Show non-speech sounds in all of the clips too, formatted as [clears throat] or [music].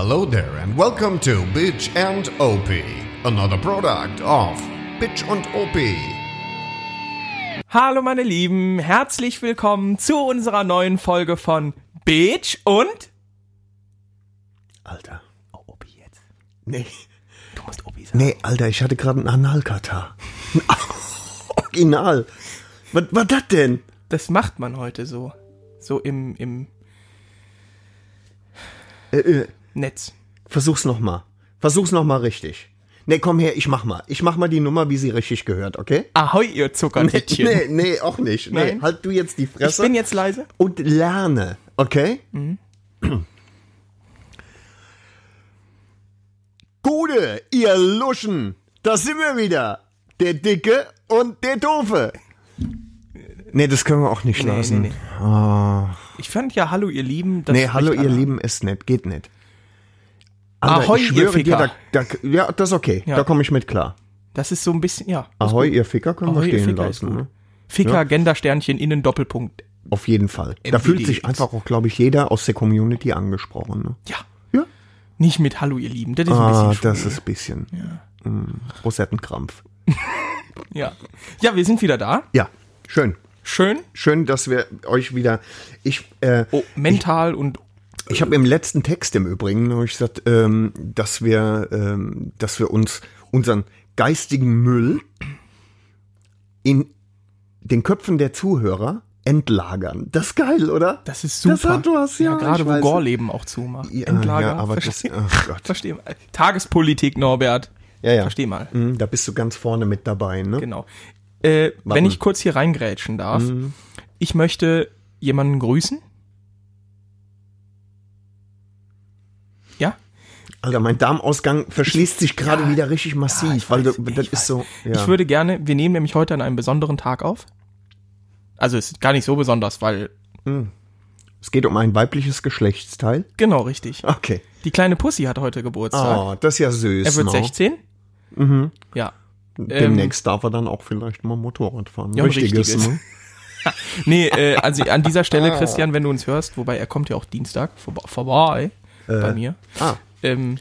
Hello there and welcome to Bitch and OP, another product of Bitch und OP. Hallo meine Lieben, herzlich willkommen zu unserer neuen Folge von Bitch und Alter. oh, Opi jetzt. Nee. Du musst Opi sagen. Nee, Alter, ich hatte gerade einen Analkatar. [laughs] Original. Was war das denn? Das macht man heute so. So im, im Äh, äh, Netz. versuch's noch mal. Versuch's noch mal richtig. Nee, komm her, ich mach mal. Ich mach mal die Nummer, wie sie richtig gehört, okay? Ahoi, ihr Zuckertittchen. Nee, nee, auch nicht. Nee, Nein. halt du jetzt die ich Fresse bin jetzt leise. und lerne, okay? [clears throat] Gute, ihr Luschen, da sind wir wieder. Der Dicke und der Doofe. Nee, das können wir auch nicht Nee, lassen. nee, nee. Ah. Ich fand ja Hallo, ihr Lieben. Das nee, hallo, ihr. Lieben, ist nett, geht nicht. Ahoi, ich ihr schwöre dir, Ficker. da, da, ja, das ist okay. Ja. Da komme ich mit klar. Das ist so ein bisschen, ja. Ahoi, gut. ihr Ficker können Ahoi, wir stehen Ficker lassen. Ne? Ficker, Ja. Gendersternchen, innen Doppelpunkt. Auf jeden Fall. Da MVD fühlt sich einfach auch, glaube ich, jeder aus der Community angesprochen. Ne? Ja. Ja. Nicht mit Hallo, ihr Lieben. Das ist ein Ah, bisschen das schwul. ist ein bisschen mm, Rosettenkrampf. [laughs] Ja. Ja, wir sind wieder da. Ja, schön. Schön. Schön, dass wir euch wieder. Ich, äh, Oh, mental und ich habe im letzten Text im Übrigen hab ich gesagt, ähm, dass wir, ähm, dass wir uns unseren geistigen Müll in den Köpfen der Zuhörer entlagern. Das ist geil, oder? Das ist super. Das hat was, ja. gerade ich wo. Gorleben auch zumacht. Ja, Endlager. ja, aber das, Versteh, ach Gott. versteh mal. Tagespolitik, Norbert. Ja, ja. Versteh mal. Mhm, Da bist du ganz vorne mit dabei, ne? Genau. Äh, wenn ich kurz hier reingrätschen darf. Mhm. Ich möchte jemanden grüßen. Ja? Alter, mein Darmausgang verschließt sich gerade ja, wieder richtig massiv, ich weil weiß, das weiß. ist so. Ja. Ich würde gerne, wir nehmen nämlich heute an einem besonderen Tag auf. Also es ist gar nicht so besonders, weil, es geht um ein weibliches Geschlechtsteil. genau richtig. Okay. Die kleine Pussy hat heute Geburtstag. Oh, das ist ja süß. er wird ne? 16. Mhm. Ja. Demnächst darf er dann auch vielleicht mal Motorrad fahren. Ja, ein richtiges. ne? [laughs] Nee, äh, also an dieser Stelle, Christian, wenn du uns hörst, wobei er kommt ja auch Dienstag vorbe- vorbei bei mir. Ah, Ähm,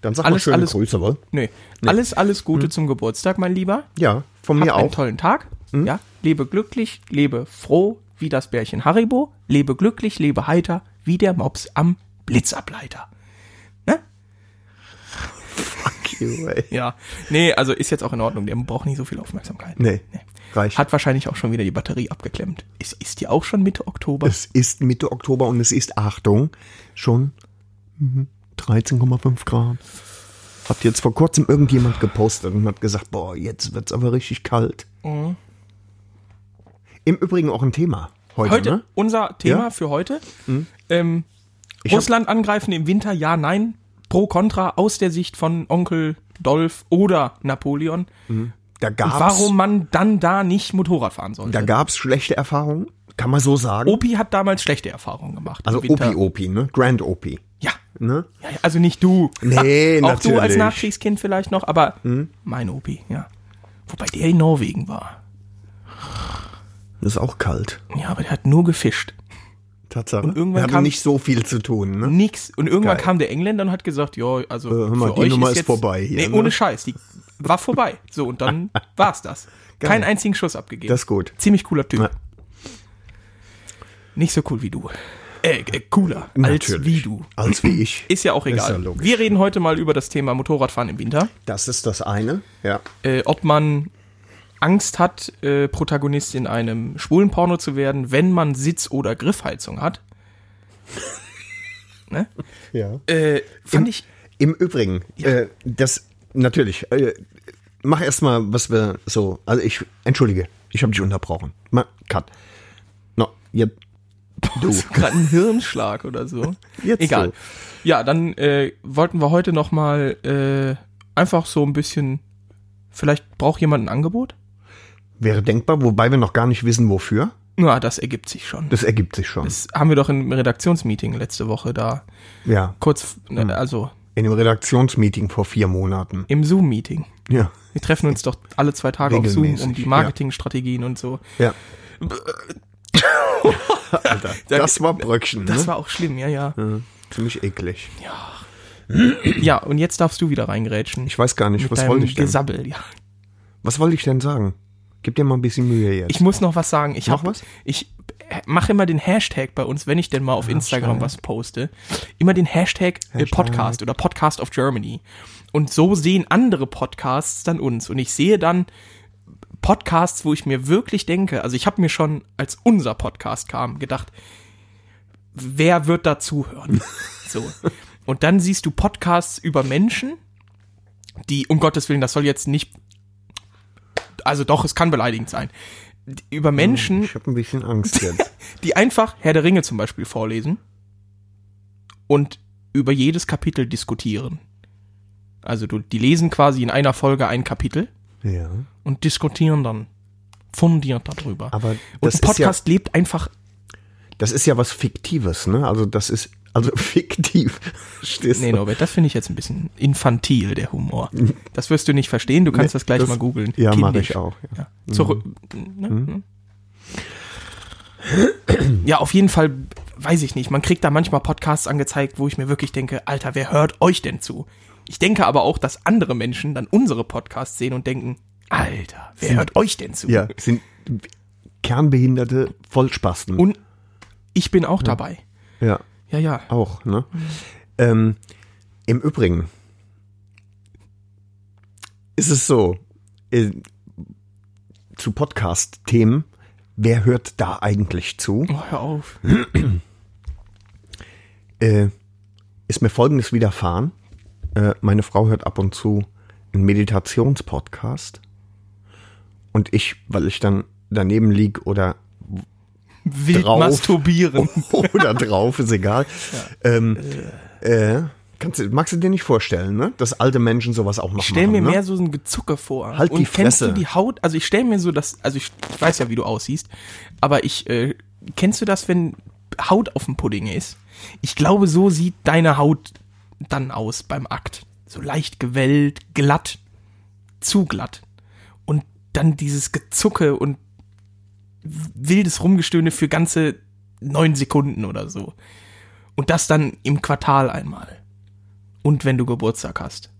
dann sag Alles- mal schöne alles- Grüße, wohl. nee. Alles, alles Gute zum Geburtstag, mein Lieber. Ja, von Hab mir einen auch. tollen Tag. Ja, lebe glücklich, lebe froh wie das Bärchen Haribo. Lebe glücklich, lebe heiter wie der Mops am Blitzableiter. Ne? Fuck you, ey. Ja. Nee, also ist jetzt auch in Ordnung. Der braucht nicht so viel Aufmerksamkeit. Nee, reicht. Hat wahrscheinlich auch schon wieder die Batterie abgeklemmt. Ist, ist die auch schon Mitte Oktober? es ist Mitte Oktober und es ist, Achtung, schon mhm, 13,5 Grad. Hat jetzt vor kurzem irgendjemand gepostet und hat gesagt, boah, jetzt wird's aber richtig kalt. Im Übrigen auch ein Thema heute, Heute, ne? unser Thema Ja? für heute. Ähm, Ich hab- Russland angreifen im Winter, ja, nein. Pro, contra, aus der Sicht von Onkel Dolph oder Napoleon. Da Und gab's, warum man dann da nicht Motorrad fahren sollte. da gab's schlechte Erfahrungen, kann man so sagen. Opi hat damals schlechte Erfahrungen gemacht. also. Opi Opi, ne? Grand Opi, Ja. ne? ja. Also nicht du. Nee, Auch natürlich. Hm? du als Nachkriegskind vielleicht noch, aber mein Opi, ja. Wobei der in Norwegen war. Das ist auch kalt. Ja, aber der hat nur gefischt. Tatsache. Und irgendwann Wir haben kam- nicht so viel zu tun, ne? Nix. Und irgendwann Geil. kam der Engländer und hat gesagt, ja, also Äh, hör mal, für die euch Nummer ist, jetzt, vorbei hier, Nee, ne? ohne Scheiß. Die war vorbei. So, und dann [laughs] war's das. Keinen einzigen Schuss abgegeben. Das ist gut. Ziemlich cooler Typ. Ja. Nicht so cool wie du. Äh, äh cooler. Als Natürlich. wie du. Als wie ich. Ist ja auch egal. ja. Wir reden heute mal über das Thema Motorradfahren im Winter. Das ist das eine, ja. Äh, ob man Angst hat, äh, Protagonist in einem schwulen Porno zu werden, wenn man Sitz- oder Griffheizung hat. [laughs] ne? Ja. Äh, fand ich. Im Übrigen, äh, das natürlich, äh, mach erstmal, was wir so, also ich, entschuldige, ich habe dich unterbrochen. Mal, cut. No, jetzt, du. gerade ein Hirnschlag oder so. Jetzt Egal. so. Ja, dann äh, wollten wir heute noch mal äh, einfach so ein bisschen. Vielleicht braucht jemand ein Angebot? Wäre denkbar, wobei wir noch gar nicht wissen, wofür. Na, das ergibt sich schon. Das ergibt sich schon. Das haben wir doch im Redaktionsmeeting letzte Woche da ja. kurz, Hm. äh, also In dem Redaktionsmeeting vor vier Monaten. im Zoom-Meeting. Ja. Wir treffen uns doch alle zwei Tage auf Zoom, um Regelmäßig, die ja. Marketingstrategien und so. Ja. [laughs] Alter, das war Bröckchen, Das ne? war auch schlimm, ja, ja. ja, ziemlich eklig. Ja. Ja, und jetzt darfst du wieder reingrätschen. Ich weiß gar nicht, Mit was wollte ich denn? Gesabbel, ja. Was wollte ich denn sagen? Gib dir mal ein bisschen Mühe jetzt. Ich muss noch was sagen. Ich Noch hab, was? Ich mache immer den Hashtag bei uns, wenn ich denn mal auf Instagram was poste, immer den Hashtag, Äh, Hashtag. Podcast oder Podcast of Germany. Und so sehen andere Podcasts dann uns. Und ich sehe dann Podcasts, wo ich mir wirklich denke, also ich habe mir schon, als unser Podcast kam, gedacht, wer wird da zuhören? [laughs] so. Und dann siehst du Podcasts über Menschen, die, um Gottes Willen, das soll jetzt nicht, also doch, es kann beleidigend sein, über Menschen, ich habe ein bisschen Angst [laughs] jetzt. die einfach Herr der Ringe zum Beispiel vorlesen und über jedes Kapitel diskutieren. Also du, die lesen quasi in einer Folge ein Kapitel ja. und diskutieren dann fundiert darüber. Aber und das ein ist ja, Podcast lebt einfach, das ist ja was Fiktives, ne? Also das ist, also [laughs] fiktiv. Verstehst nee? Norbert, das finde ich jetzt ein bisschen infantil, der Humor. Das wirst du nicht verstehen, du kannst Nee, das gleich das- mal googeln. Ja, mache ich auch. Ja. Ja. Zurück. Ne? Ne? Ja, auf jeden Fall, weiß ich nicht. Man kriegt da manchmal Podcasts angezeigt, wo ich mir wirklich denke, Alter, wer hört euch denn zu? Ich denke aber auch, dass andere Menschen dann unsere Podcasts sehen und denken, Alter, wer hört euch denn zu? ja, sind kernbehinderte Vollspasten. Und ich bin auch dabei. ja, Ja, ja. auch, ne? Ähm, Im Übrigen ist es so, äh, zu Podcast-Themen, wer hört da eigentlich zu? Oh, hör auf. äh, ist mir folgendes widerfahren. Äh, meine Frau hört ab und zu einen Meditationspodcast. Und ich, weil ich dann daneben lieg oder, Wild Drauf. masturbieren. [laughs] oder drauf, ist egal. Ähm, äh, kannst du, magst du dir nicht vorstellen, ne? Dass alte Menschen sowas auch noch Ich stell machen, mir ne? mehr so ein Gezucke vor. Halt und die kennst Fresse. du die Haut? Also ich stell mir so das, also ich, ich weiß ja, wie du aussiehst, aber ich, äh, kennst du das, wenn Haut auf dem Pudding ist? Ich glaube, so sieht deine Haut dann aus beim Akt. So leicht gewellt, glatt, zu glatt. Und dann dieses Gezucke und wildes Rumgestöhne für ganze neun Sekunden oder so. Und das dann im Quartal einmal. Und wenn du Geburtstag hast.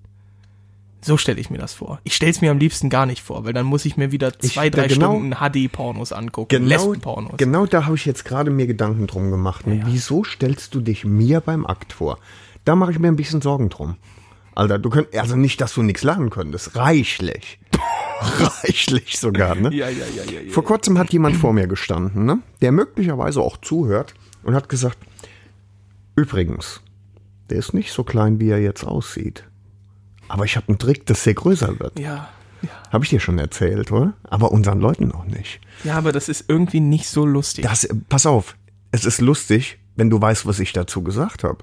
So stelle ich mir das vor. Ich stelle es mir am liebsten gar nicht vor, weil dann muss ich mir wieder zwei, Ich- drei genau- Stunden HD-Pornos angucken. Genau, Lesben-Pornos. genau da habe ich jetzt gerade mir Gedanken drum gemacht. Ne? Wieso stellst du dich mir beim Akt vor? Da mache ich mir ein bisschen Sorgen drum. Alter, du könnt, also nicht, dass du nichts lernen könntest. Reichlich. [laughs] Reichlich sogar, ne? Ja, ja, ja, ja, ja. Vor kurzem hat jemand vor mir gestanden, ne? der möglicherweise auch zuhört und hat gesagt, übrigens, der ist nicht so klein, wie er jetzt aussieht. Aber ich habe einen Trick, dass der größer wird. Ja, ja. Habe ich dir schon erzählt, oder? Aber unseren Leuten noch nicht. Ja, aber das ist irgendwie nicht so lustig. Das, pass auf, es ist lustig, wenn du weißt, was ich dazu gesagt habe.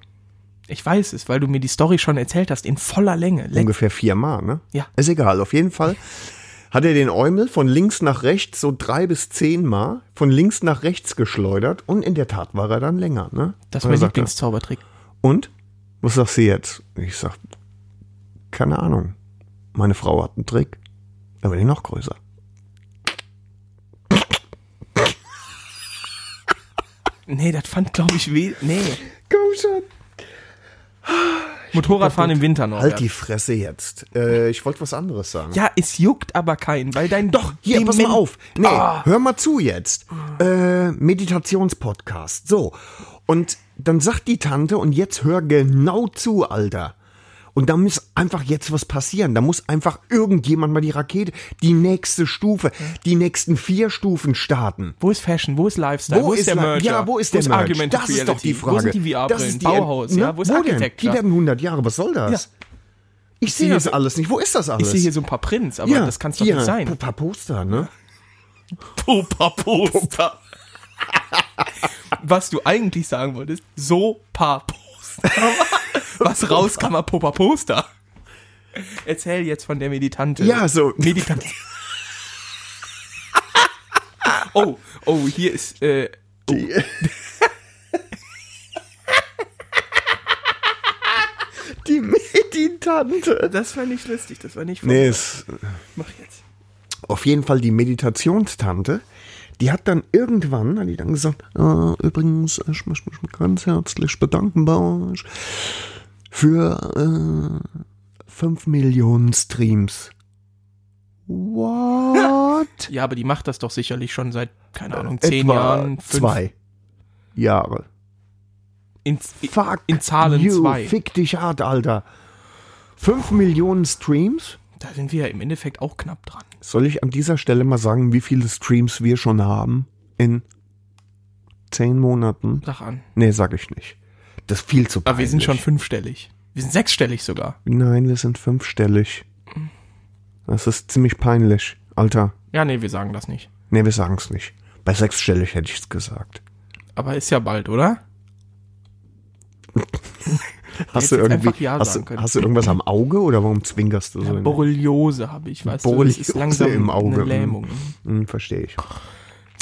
Ich weiß es, weil du mir die Story schon erzählt hast, in voller Länge. Ungefähr viermal, ne? Ja. Ist egal, auf jeden Fall hat er den Eumel von links nach rechts so drei bis zehnmal von links nach rechts geschleudert und in der Tat war er dann länger, ne? das ist Und mein er Lieblingszaubertrick. Und? Was sagst du jetzt? Ich sag, keine Ahnung. Meine Frau hat einen Trick. Da bin ich noch größer. Nee, das fand, glaube ich, weh. Nee. Komm schon. Motorradfahren im Winter noch. Halt die Fresse jetzt. Äh, ich wollte was anderes sagen. ja, es juckt aber keinen, weil dein. Doch, hier, pass mal auf. Nee, Ah. hör mal zu jetzt. Äh, Meditationspodcast. So. Und dann sagt die Tante, und jetzt hör genau zu, Alter. Und da muss einfach jetzt was passieren. Da muss einfach irgendjemand mal die Rakete, die nächste Stufe, die nächsten vier Stufen starten. Wo ist Fashion? Wo ist Lifestyle? Wo, ist, der Merger? Ja, wo ist der wo Merch? Augmented Das ist doch die Frage. Wo sind die Das VR-Brillen? ist Bauhaus, ne? ja? Wo ist denn? Architecture? Die werden 100 Jahre, was soll das? Ja. Ich sehe sehe das alles nicht. Wo ist das alles? Ich sehe hier so ein paar Prints, aber das kann es doch nicht sein. Ein paar Poster, ne? [laughs] Popa-Poster. [laughs] Was du eigentlich sagen wolltest, so paar Poster. [laughs] Was raus kann man Popa-Poster? Erzähl jetzt von der Meditante. Ja, so. Meditante. [laughs] oh, oh, hier ist, äh, Die, die Meditante. das war nicht lustig, das war nicht Nee, es, Mach jetzt. auf jeden Fall die Meditationstante. Die hat dann irgendwann, hat die dann gesagt, ah, übrigens, ich möchte mich ganz herzlich bedanken bei euch für äh, 5 Millionen Streams. What? Ja, aber die macht das doch sicherlich schon seit, keine Ahnung, zehn Äh, Etwa Jahren. fünf- zwei Jahre. In, Fuck in Zahlen you, zwei. Fick dich hart, Alter. 5 Millionen Streams? Da sind wir ja im Endeffekt auch knapp dran. Soll ich an dieser Stelle mal sagen, wie viele Streams wir schon haben? In 10 Monaten? Sag an. Nee, sag ich nicht. Das ist viel zu peinlich. Aber wir sind schon fünfstellig. Wir sind sechsstellig sogar. Nein, wir sind fünfstellig. Das ist ziemlich peinlich. Alter, Ja, nee, wir sagen das nicht. nee, wir sagen's nicht. Bei sechsstellig hätte ich's gesagt. Aber ist ja bald, oder? [laughs] Hast du irgendwie, Ja hast, sagen du, hast du irgendwas am Auge oder warum zwinkerst du so? in- Borreliose habe ich, weißt du. Borreliose ist langsam im Auge, eine mm. Lähmung. Hm, verstehe ich.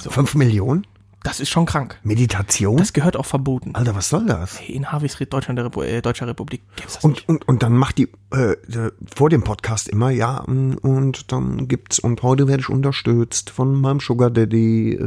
So. Fünf Millionen? Das ist schon krank. Meditation? Das gehört auch verboten. Alter, was soll das? Hey, in Harveysried, Deutschland, der Repu äh, Deutscher Republik gibt's das nicht. Und, und, und dann macht die äh, äh, vor dem Podcast immer, ja, mm, und dann gibt's, und heute werde ich unterstützt von meinem Sugar Daddy.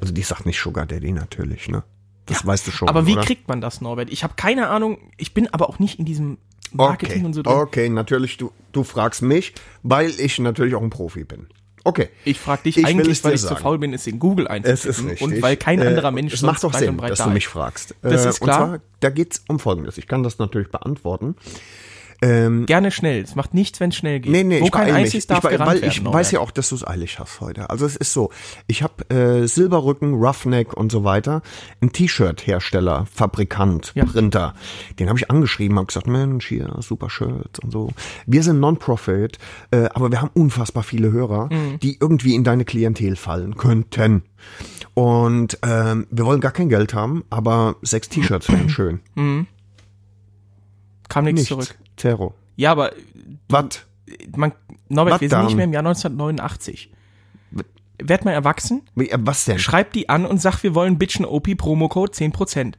Also die sagt nicht Sugar Daddy natürlich, ne? Das weißt du schon. Aber wie oder? kriegt man das, Norbert? Ich habe keine Ahnung. Ich bin aber auch nicht in diesem Marketing okay. und so drin. Okay, natürlich, du, du fragst mich, weil ich natürlich auch ein Profi bin. Okay. Ich frage dich Ich eigentlich, weil ich zu sagen. faul bin, es in Google einzutippen. Und weil kein Äh, anderer Mensch Es macht doch Sinn, breit dass da du mich fragst. Das Äh, ist klar. Und zwar, da geht's um Folgendes. Ich kann das natürlich beantworten. Ähm, Gerne schnell. Es macht nichts, wenn es schnell geht. Nee, nee, Wo ich kein einziges Ich, darf gerannt weil werden, ich Norbert. weiß ja auch, dass du es eilig hast heute. Also es ist so, ich habe äh, Silberrücken, Roughneck und so weiter, ein T-Shirt-Hersteller, Fabrikant, Ja. Printer. Den habe ich angeschrieben, habe gesagt, Mensch, hier, super Shirts und so. Wir sind Non-Profit, äh, aber wir haben unfassbar viele Hörer, Mhm. die irgendwie in deine Klientel fallen könnten. Und ähm, wir wollen gar kein Geld haben, aber sechs T-Shirts wären [clears throat] schön. Kam nichts Nichts. zurück. Zero. Ja, aber Was? man, Norbert, Was wir sind nicht mehr im Jahr 1989. Werd mal erwachsen, äh, Was denn? schreib die an und sag, wir wollen Bitchen OP Promocode 10%.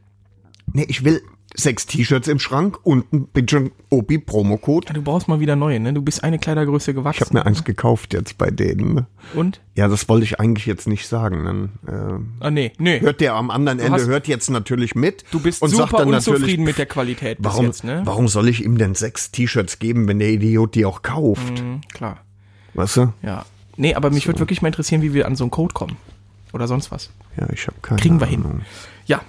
Nee, ich will sechs T-Shirts im Schrank und ein bisschen Obi Promocode. Ja, du brauchst mal wieder neue, ne? Du bist eine Kleidergröße gewachsen. Ich habe mir eins gekauft jetzt bei denen. ne? Und? Ja, das wollte ich eigentlich jetzt nicht sagen. Dann Ah, nee, nee. äh, hört der am anderen Ende hast- hört jetzt natürlich mit. Du bist und sagt super dann natürlich, unzufrieden mit der Qualität bis warum, jetzt, ne? warum soll ich ihm denn sechs T-Shirts geben, wenn der Idiot die auch kauft? Mhm, klar. Weißt du? Ja. Nee, aber mich würde wirklich mal interessieren, wie wir an so einen Code kommen. Oder sonst was. Ja, ich habe keine Kriegen wir hin. Ahnung. Ja.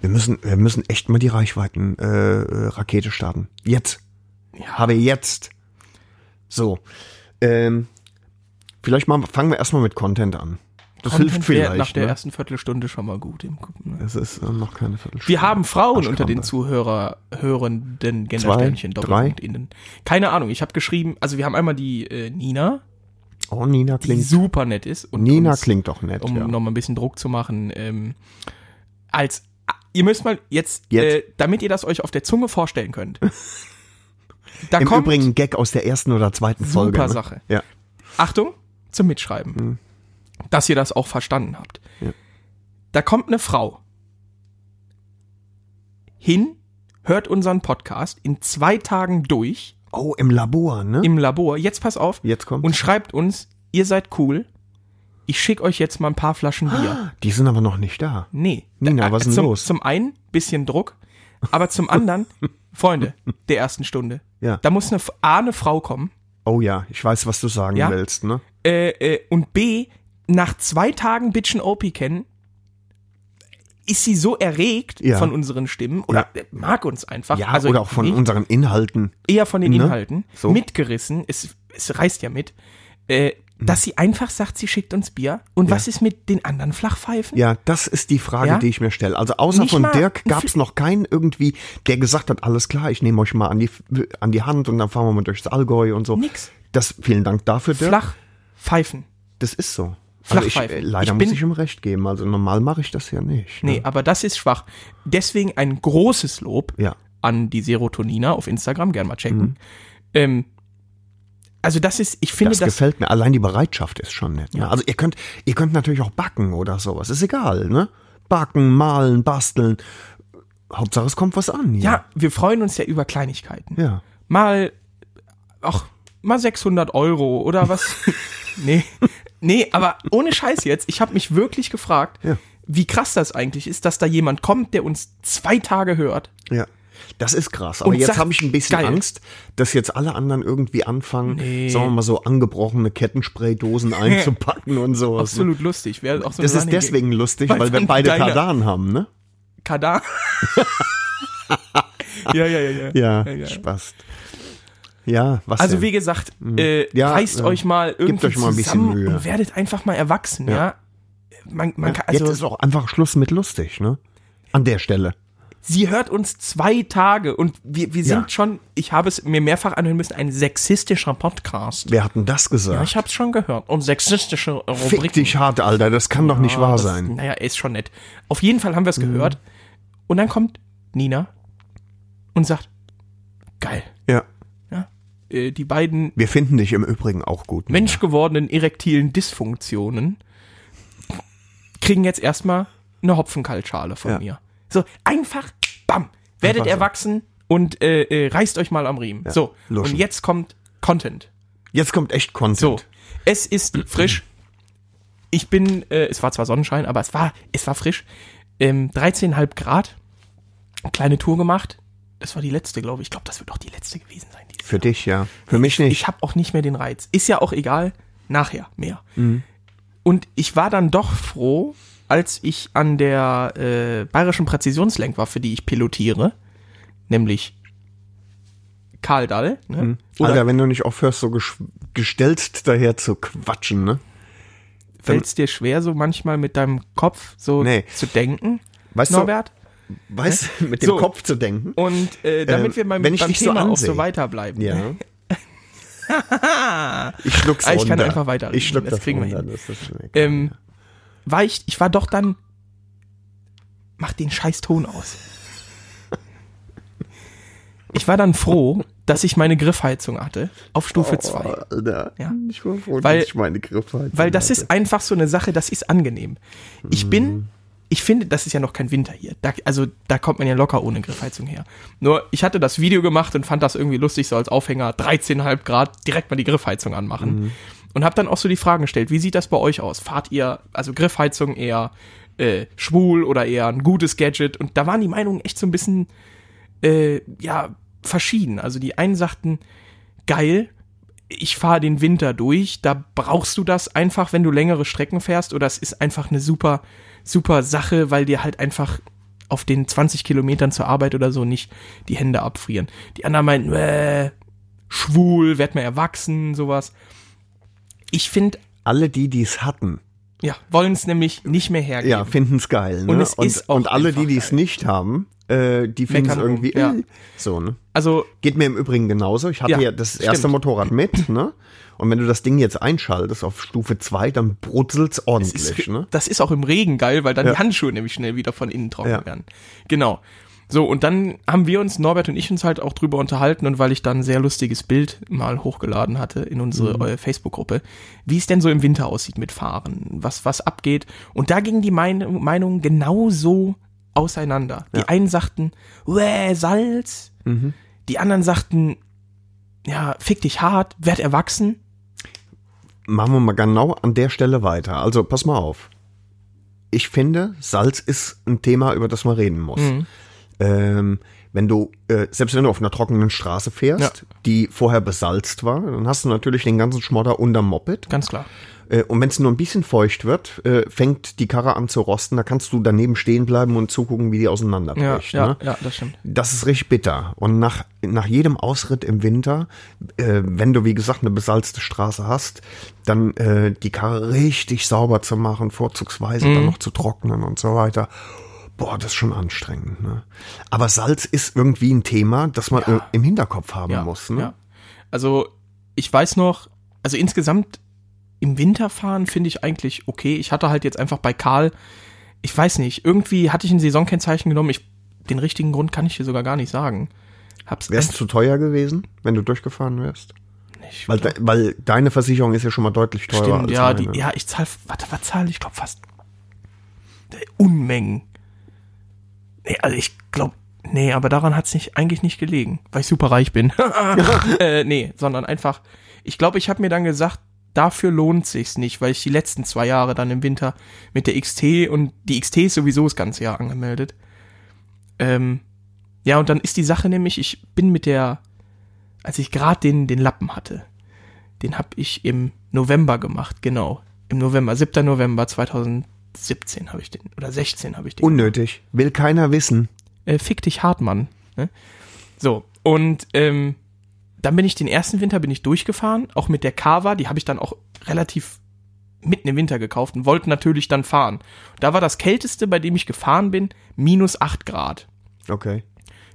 Wir müssen, wir müssen echt mal die Reichweiten äh, äh, starten. Jetzt. Ja. Habe jetzt. So. Ähm, vielleicht mal fangen wir erstmal mit Content an. Das Content hilft vielleicht. nach der ne? ersten Viertelstunde schon mal gut. Im, ne? Es ist äh, noch keine Viertelstunde. Wir haben Frauen unter den Zuhörer, hörenden Gendersternchen? Doppelpunkt innen. Keine Ahnung, ich habe geschrieben, also wir haben einmal die äh, Nina, Oh, Nina die klingt. super nett ist. Und Nina uns, klingt doch nett. Um ja. noch mal ein bisschen Druck zu machen, ähm, als, ihr müsst mal jetzt, Jetzt. Äh, damit ihr das euch auf der Zunge vorstellen könnt. [laughs] Da Im kommt, Übrigen ein Gag aus der ersten oder zweiten Super Folge. ne? Sache. Ja. Achtung, zum Mitschreiben. Dass ihr das auch verstanden habt. Ja. Da kommt eine Frau hin, hört unseren Podcast in zwei Tagen durch Oh, im Labor, ne? im Labor. Jetzt pass auf. Jetzt kommt's. Und schreibt uns, ihr seid cool. Ich schicke euch jetzt mal ein paar Flaschen Bier. Die sind aber noch nicht da. Nee. Nina, Da- was ist denn zum, los? Zum einen bisschen Druck, aber zum anderen, [laughs] Freunde der ersten Stunde. Ja. Da muss eine, A, eine Frau kommen Oh ja, ich weiß, was du sagen Ja? willst, ne? äh, äh, und B, nach zwei Tagen Bitchen OP kennen, ist sie so erregt Ja. von unseren Stimmen oder Ja. mag uns einfach. Ja, also oder auch von nicht, unseren Inhalten. eher von den Ne? Inhalten, So. mitgerissen, es, es reißt ja mit, äh, dass sie einfach sagt, sie schickt uns Bier. Und was ist mit den anderen Flachpfeifen? Ja, das ist die Frage, Ja? die ich mir stelle. Also außer Nicht von Dirk gab es noch keinen irgendwie, der gesagt hat, alles klar, ich nehme euch mal an die, an die Hand und dann fahren wir mal durchs Allgäu und so. Nix. Das, vielen Dank dafür, Dirk. Flachpfeifen. Das ist so. Also ich, Flachpfeifen. äh, leider Ich muss ich ihm recht geben. Also normal mache ich das ja nicht. Nee, Ne? aber das ist schwach. Deswegen ein großes Lob Ja. an die Serotonina auf Instagram, gern mal checken. Ähm, also das ist, ich finde Das, das, gefällt mir. Allein die Bereitschaft ist schon nett. Ne? Ja. Also ihr könnt, ihr könnt natürlich auch backen oder sowas. Ist egal, ne? Backen, malen, basteln. Hauptsache es kommt was an. ja, wir freuen uns ja über Kleinigkeiten. Ja. Mal, ach, mal 600 Euro oder was? [laughs] nee, nee, aber ohne Scheiß jetzt, ich habe mich wirklich gefragt, Ja. wie krass das eigentlich ist, dass da jemand kommt, der uns zwei Tage hört. Ja. Das ist krass. Aber Und jetzt habe ich ein bisschen geil. Angst, dass jetzt alle anderen irgendwie anfangen, Nee. sagen wir mal so angebrochene Kettenspraydosen [laughs] einzupacken und sowas. ne? Absolut lustig. Wäre auch so Das ist deswegen lustig, Weil weil wir beide deine- Kardan haben, ne? Kadar. [laughs] ja, ja, ja, ja. Ja, ja, ja. Spaß. Ja, was Also denn? wie gesagt, äh, Ja, reißt äh, euch mal irgendwie euch mal ein bisschen zusammen Mühe. und werdet einfach mal erwachsen, ja. Man, man kann, also, Jetzt ist auch einfach Schluss mit lustig, ne? An der Stelle. Sie hört uns zwei Tage und wir, wir sind Ja. schon, ich habe es mir mehrfach anhören müssen, ein sexistischer Podcast. Wer hat denn das Ja, gesagt? ich habe es schon gehört. Und sexistische Fick Rubriken. dich hart, Alter, das kann doch nicht Ja, wahr das, sein. Mhm. Naja, ist schon nett. Auf jeden Fall haben wir es gehört. Und dann kommt Nina und sagt, geil. Ja. Ja? Äh, die beiden Wir finden dich im Übrigen auch gut. Nina. menschgewordenen erektilen Dysfunktionen kriegen jetzt erstmal eine Hopfenkaltschale von Ja. mir. So, einfach, bam, werdet Einfach so. erwachsen und äh, äh, reißt euch mal am Riemen. so, luschen. und jetzt kommt Content. Jetzt kommt echt Content. So, es ist frisch. Ich bin, äh, es war zwar Sonnenschein, aber es war, es war frisch. Ähm, 13,5 Grad. Kleine Tour gemacht. Das war die letzte, glaube ich. Ich glaube, das wird auch die letzte gewesen sein. Für dich, ja. Für mich nicht. ich habe auch nicht mehr den Reiz. Ist ja auch egal. Nachher mehr. Mhm. Und ich war dann doch froh, als ich an der äh, bayerischen Präzisionslenkwaffe, die ich pilotiere, nämlich Karl Dall, ne? oder Mhm. Alter, wenn du nicht aufhörst, so gestellt daher zu quatschen, ne? fällt es dir schwer, so manchmal mit deinem Kopf so Nee. zu denken, Weißt Norbert? du, weißt du, mit dem So. Kopf zu denken? Und äh, damit Ähm, wir beim, wenn ich beim dich so Thema auch so weiterbleiben. Ja. [laughs] ich schluck's Ah, ich kann einfach weiterreden. Ich schluck Das das, kriegen wir runter. hin. Das ähm, war ich, ich war doch dann, mach den scheiß Ton aus. Ich war dann froh, dass ich meine Griffheizung hatte auf Stufe 2. Oh. Ja. Ich war froh, Weil- dass ich meine Griffe Weil das ist einfach so eine Sache, das ist angenehm. Ich Mhm. bin, ich finde, das ist ja noch kein Winter hier. Da, also da kommt man ja locker ohne Griffheizung her. Nur, ich hatte das Video gemacht und fand das irgendwie lustig, so als Aufhänger, 13,5 Grad, direkt mal die Griffheizung anmachen. Mhm. Und habe dann auch so die Fragen gestellt, wie sieht das bei euch aus? Fahrt ihr, also Griffheizung eher äh, schwul oder eher ein gutes Gadget? Und da waren die Meinungen echt so ein bisschen, äh, ja, verschieden. Also die einen sagten, geil, ich fahre den Winter durch, da brauchst du das einfach, wenn du längere Strecken fährst, oder es ist einfach eine super, super Sache, weil dir halt einfach auf den 20 Kilometern zur Arbeit oder so nicht die Hände abfrieren. Die anderen meinten, äh, schwul, werd mal erwachsen, sowas. Ich finde, Alle die, die es hatten, ja, wollen es nämlich nicht mehr hergeben. ja, finden's geil. Ne? Und es ist auch und alle, die, es nicht haben, äh, die finden es irgendwie ja. äh, so, ne? Also, Geht mir im Übrigen genauso. Ich hatte Ja, ja, das erste stimmt. Motorrad mit, ne? Und wenn du das Ding jetzt einschaltest auf Stufe 2, dann brutzelt's ist, ordentlich, ne? das ist auch im Regen geil, weil dann Ja. die Handschuhe nämlich schnell wieder von innen trocken werden. Genau. So, und dann haben wir uns, Norbert und ich, uns halt auch drüber unterhalten und weil ich dann ein sehr lustiges Bild mal hochgeladen hatte in unsere Mhm. äh, Facebook-Gruppe, wie es denn so im Winter aussieht mit Fahren, was, was abgeht. Und da gingen die Mein Meinungen genauso auseinander. Die einen sagten, Wäh, Salz. Mhm. Die anderen sagten, ja, fick dich hart, werd erwachsen. Machen wir mal genau an der Stelle weiter. Also, pass mal auf. Ich finde, Salz ist ein Thema, über das man reden muss. Mhm. Ähm, wenn du, äh, selbst wenn du auf einer trockenen Straße fährst, die vorher besalzt war, dann hast du natürlich den ganzen Schmodder unterm Moped. Ganz klar. Äh, und wenn es nur ein bisschen feucht wird, äh, fängt die Karre an zu rosten. Da kannst du daneben stehen bleiben und zugucken, wie die Ja, auseinanderbricht. ja, ne? ja, das stimmt. Das ist richtig bitter. Und nach, nach jedem Ausritt im Winter, äh, wenn du, wie gesagt, eine besalzte Straße hast, dann äh, die Karre richtig sauber zu machen, vorzugsweise Mhm. dann noch zu trocknen und so weiter. Boah, das ist schon anstrengend. Ne? Aber Salz ist irgendwie ein Thema, das man äh, im Hinterkopf haben ja, muss. Ne? Ja. Also ich weiß noch, also insgesamt im Winter fahren finde ich eigentlich okay. Ich hatte halt jetzt einfach bei Karl, ich weiß nicht, irgendwie hatte ich ein Saisonkennzeichen genommen. Ich, den richtigen Grund kann ich dir sogar gar nicht sagen. Hab's Wäre es zu teuer gewesen, wenn du durchgefahren wärst? nicht. Weil, de, weil deine Versicherung ist ja schon mal deutlich teurer Stimmt, als ja, die, meine. ja, ich zahle, warte, was zahle ich? Ich glaube fast äh, Unmengen. Nee, also ich glaube, nee, aber daran hat's nicht, eigentlich nicht gelegen, weil ich super reich bin. [laughs] [laughs] äh, nee, sondern einfach, ich glaube, ich habe mir dann gesagt, dafür lohnt sich's nicht, weil ich die letzten zwei Jahre dann im Winter mit der XT und die XT ist sowieso das ganze Jahr angemeldet. Ähm, Ja, und dann ist die Sache nämlich, ich bin mit der, als ich gerade den, den Lappen hatte, den habe ich im November gemacht, genau. Im November, 7. November 2017 habe ich den, oder 16 habe ich den. Unnötig. Will keiner wissen. äh, Fick dich Hartmann. Ne? So, und ähm, dann bin ich den ersten Winter bin ich durchgefahren, auch mit der Kava, die habe ich dann auch relativ mitten im Winter gekauft und wollte natürlich dann fahren. Da war das kälteste, bei dem ich gefahren bin, minus 8 Grad. Okay.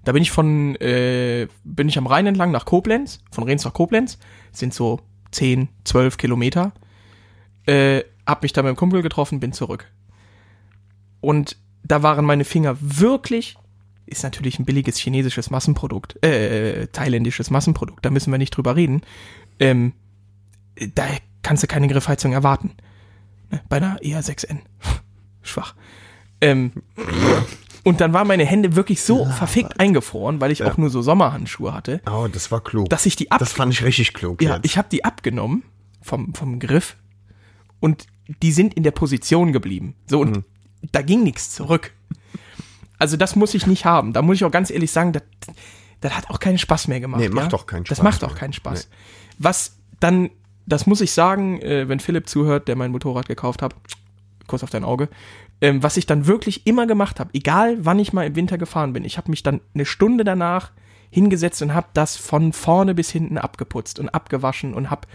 Da bin ich von, äh, bin ich am Rhein entlang nach Koblenz, von Rehns nach Koblenz, sind so 10, 12 Kilometer. Äh, hab mich da mit dem Kumpel getroffen, bin zurück. Und da waren meine Finger wirklich, ist natürlich ein billiges chinesisches Massenprodukt, äh, thailändisches Massenprodukt, da müssen wir nicht drüber reden. Ähm, da kannst du keine Griffheizung erwarten. Ne, Bei einer ER6N. [laughs] Schwach. Ähm, und dann waren meine Hände wirklich so verfickt eingefroren, weil ich auch nur so Sommerhandschuhe hatte, Oh, das war klug. dass ich die ab das fand ich richtig klug. ja, jetzt. ich habe die abgenommen vom, vom Griff und die sind in der Position geblieben. So, und Mhm. da ging nichts zurück. Also das muss ich nicht haben. Da muss ich auch ganz ehrlich sagen, das, das hat auch keinen Spaß mehr gemacht. Nee, macht ja? doch keinen Das Spaß macht auch keinen Spaß. Was dann, das muss ich sagen, äh, wenn Philipp zuhört, der mein Motorrad gekauft hat, Kuss auf dein Auge, ähm, was ich dann wirklich immer gemacht habe, egal wann ich mal im Winter gefahren bin, ich habe mich dann eine Stunde danach hingesetzt und habe das von vorne bis hinten abgeputzt und abgewaschen und habe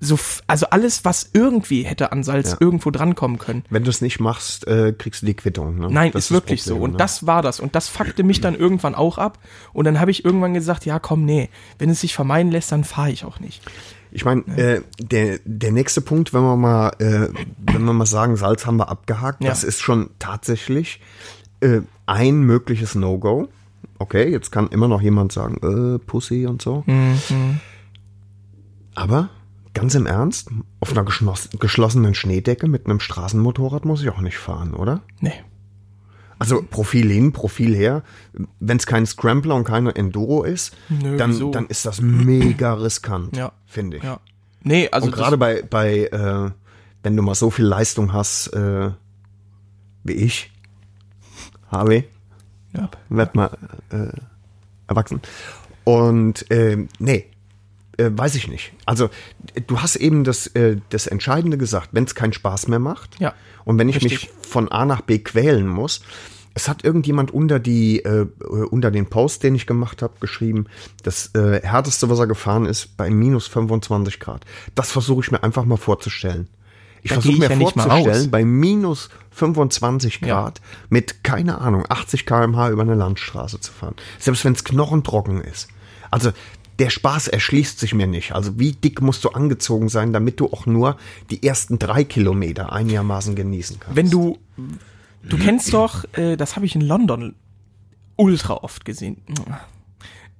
so, also alles, was irgendwie hätte an Salz Ja. irgendwo drankommen können. Wenn du es nicht machst, äh, kriegst du die Quittung. Ne? Nein, Das ist wirklich Problem, so. Und ne? das war das. Und das fuckte mich dann irgendwann auch ab. Und dann habe ich irgendwann gesagt, ja komm, nee, wenn es sich vermeiden lässt, dann fahre ich auch nicht. Ich meine, äh, der, der nächste Punkt, wenn wir mal, äh, wenn wir mal sagen, Salz haben wir abgehakt, Ja. das ist schon tatsächlich äh, ein mögliches No-Go. Okay, jetzt kann immer noch jemand sagen, äh, Pussy und so. Mhm. Aber ganz im Ernst, auf einer geschloss geschlossenen Schneedecke mit einem Straßenmotorrad muss ich auch nicht fahren, oder? Nee. Also Profil hin, Profil her. Wenn es kein Scrambler und keine Enduro ist, Nö, dann, wieso? dann ist das mega riskant, Ja. finde ich. Ja. Nee, also Und gerade bei, bei äh, wenn du mal so viel Leistung hast, äh, wie ich, habe, ja, werd mal äh, erwachsen. Und ähm, nee, äh, weiß ich nicht. Also du hast eben das, äh, das Entscheidende gesagt, wenn es keinen Spaß mehr macht Ja, und wenn ich richtig. mich von A nach B quälen muss. Es hat irgendjemand unter die äh, unter den Post, den ich gemacht habe, geschrieben, das äh, härteste, was er gefahren ist, bei minus 25 Grad. Das versuche ich mir einfach mal vorzustellen. Ich versuche mir ja vorzustellen, bei minus 25 Ja. Grad mit, keine Ahnung, 80 km/h über eine Landstraße zu fahren. Selbst wenn es knochentrocken ist. Also der Spaß erschließt sich mir nicht. Also wie dick musst du angezogen sein, damit du auch nur die ersten drei Kilometer einigermaßen genießen kannst. wenn du, du kennst doch, äh, das habe ich in London ultra oft gesehen.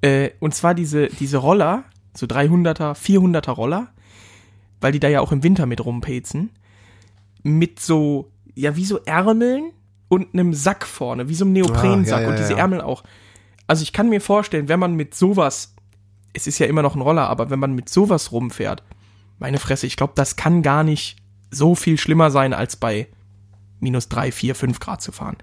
Äh, und zwar diese, diese Roller, so 300er, 400er Roller, weil die da ja auch im Winter mit rumpezen, mit so, ja, wie so Ärmeln und einem Sack vorne, wie so einem Neoprensack Ah, ja, ja, und diese ja. Ärmel auch. Also ich kann mir vorstellen, wenn man mit sowas, es ist ja immer noch ein Roller, aber wenn man mit sowas rumfährt, meine Fresse, ich glaube, das kann gar nicht so viel schlimmer sein, als bei minus drei, vier, fünf Grad zu fahren.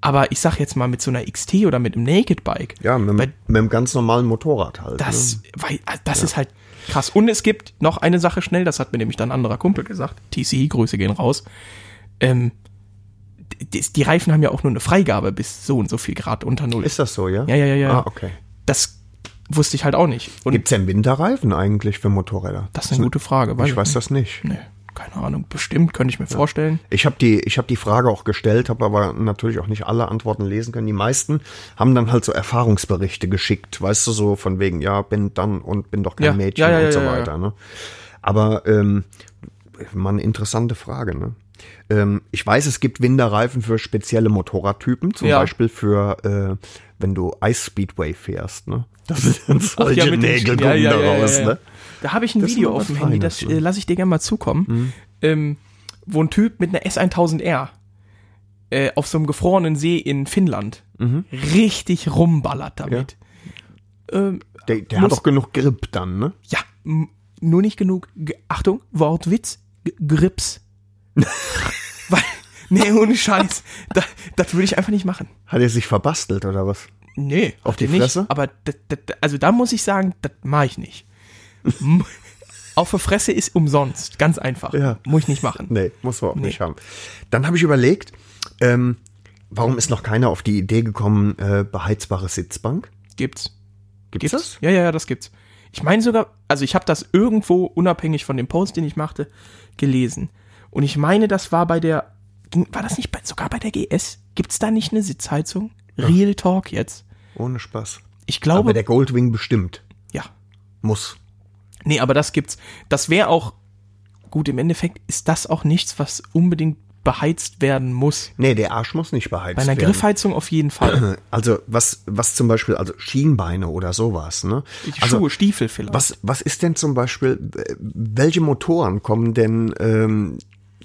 Aber ich sag jetzt mal mit so einer XT oder mit einem Naked Bike, ja, mit, bei- mit einem ganz normalen Motorrad halt. das, ne? weil, das ist halt krass. Und es gibt noch eine Sache schnell, das hat mir nämlich dann ein anderer Kumpel gesagt. TC, Grüße gehen raus. Ähm, die, die Reifen haben ja auch nur eine Freigabe bis so und so viel Grad unter Null. Ist das so, ja? Ja, ja, ja, ja. Ah, okay. Das wusste ich halt auch nicht. Und Gibt's denn Winterreifen eigentlich für Motorräder? das ist eine gute Frage. Ich weiß das nicht. Nee, keine Ahnung. Bestimmt, könnte ich mir vorstellen. Ich habe die, ich habe die Frage auch gestellt, habe aber natürlich auch nicht alle Antworten lesen können. Die meisten haben dann halt so Erfahrungsberichte geschickt, weißt du, so von wegen, ja, bin dann und bin doch kein Ja, Mädchen ja, ja, und so ja, ja. weiter. Ne? Aber ähm, mal eine interessante Frage. Ne? Ähm, ich weiß, es gibt Winterreifen für spezielle Motorradtypen, zum Ja. Beispiel für, äh, wenn du Ice Speedway fährst. Ne? [laughs] Das sind Ach solche ja, Nägel ja, ja, da ja, ja, raus. ja. Ne? Da habe ich ein Das Video auf dem Handy, das äh, lasse ich dir gerne mal zukommen. Ähm, wo ein Typ mit einer S1000R äh, auf so einem gefrorenen See in Finnland richtig rumballert damit. Ähm, Der, der Muss- hat doch genug Grip dann, ne? ja, nur nicht genug, Achtung, Wortwitz, Grips. [laughs] Weil, nee, ohne Scheiß, da, das würde ich einfach nicht machen. Hat er sich verbastelt oder was? Nee, Auf die ihr nicht, Fresse? Aber das, das, also da muss ich sagen, das mache ich nicht. Auf der Fresse ist umsonst, ganz einfach. Ja. Muss ich nicht machen. Nee, muss man auch nicht haben. Dann habe ich überlegt, ähm, warum ist noch keiner auf die Idee gekommen, äh, beheizbare Sitzbank? Gibt's. Gibt's das? Ja, ja, ja, das gibt's. Ich meine sogar, also ich habe das irgendwo unabhängig von dem Post, den ich machte, gelesen. Und ich meine, das war bei der, war das nicht bei, sogar bei der GS? Gibt's da nicht eine Sitzheizung? Real Talk jetzt? Ohne Spaß. Ich glaube, Aber der Goldwing bestimmt. ja. Muss. Nee, aber das gibt's. Das wäre auch, gut, im Endeffekt ist das auch nichts, was unbedingt beheizt werden muss. Nee, der Arsch muss nicht beheizt Bei einer werden. Griffheizung auf jeden Fall. [clears throat] Also was, was zum Beispiel, also Schienbeine oder sowas, ne? Also Schuhe, Stiefel vielleicht. was, was ist denn zum Beispiel, welche Motoren kommen denn, ähm,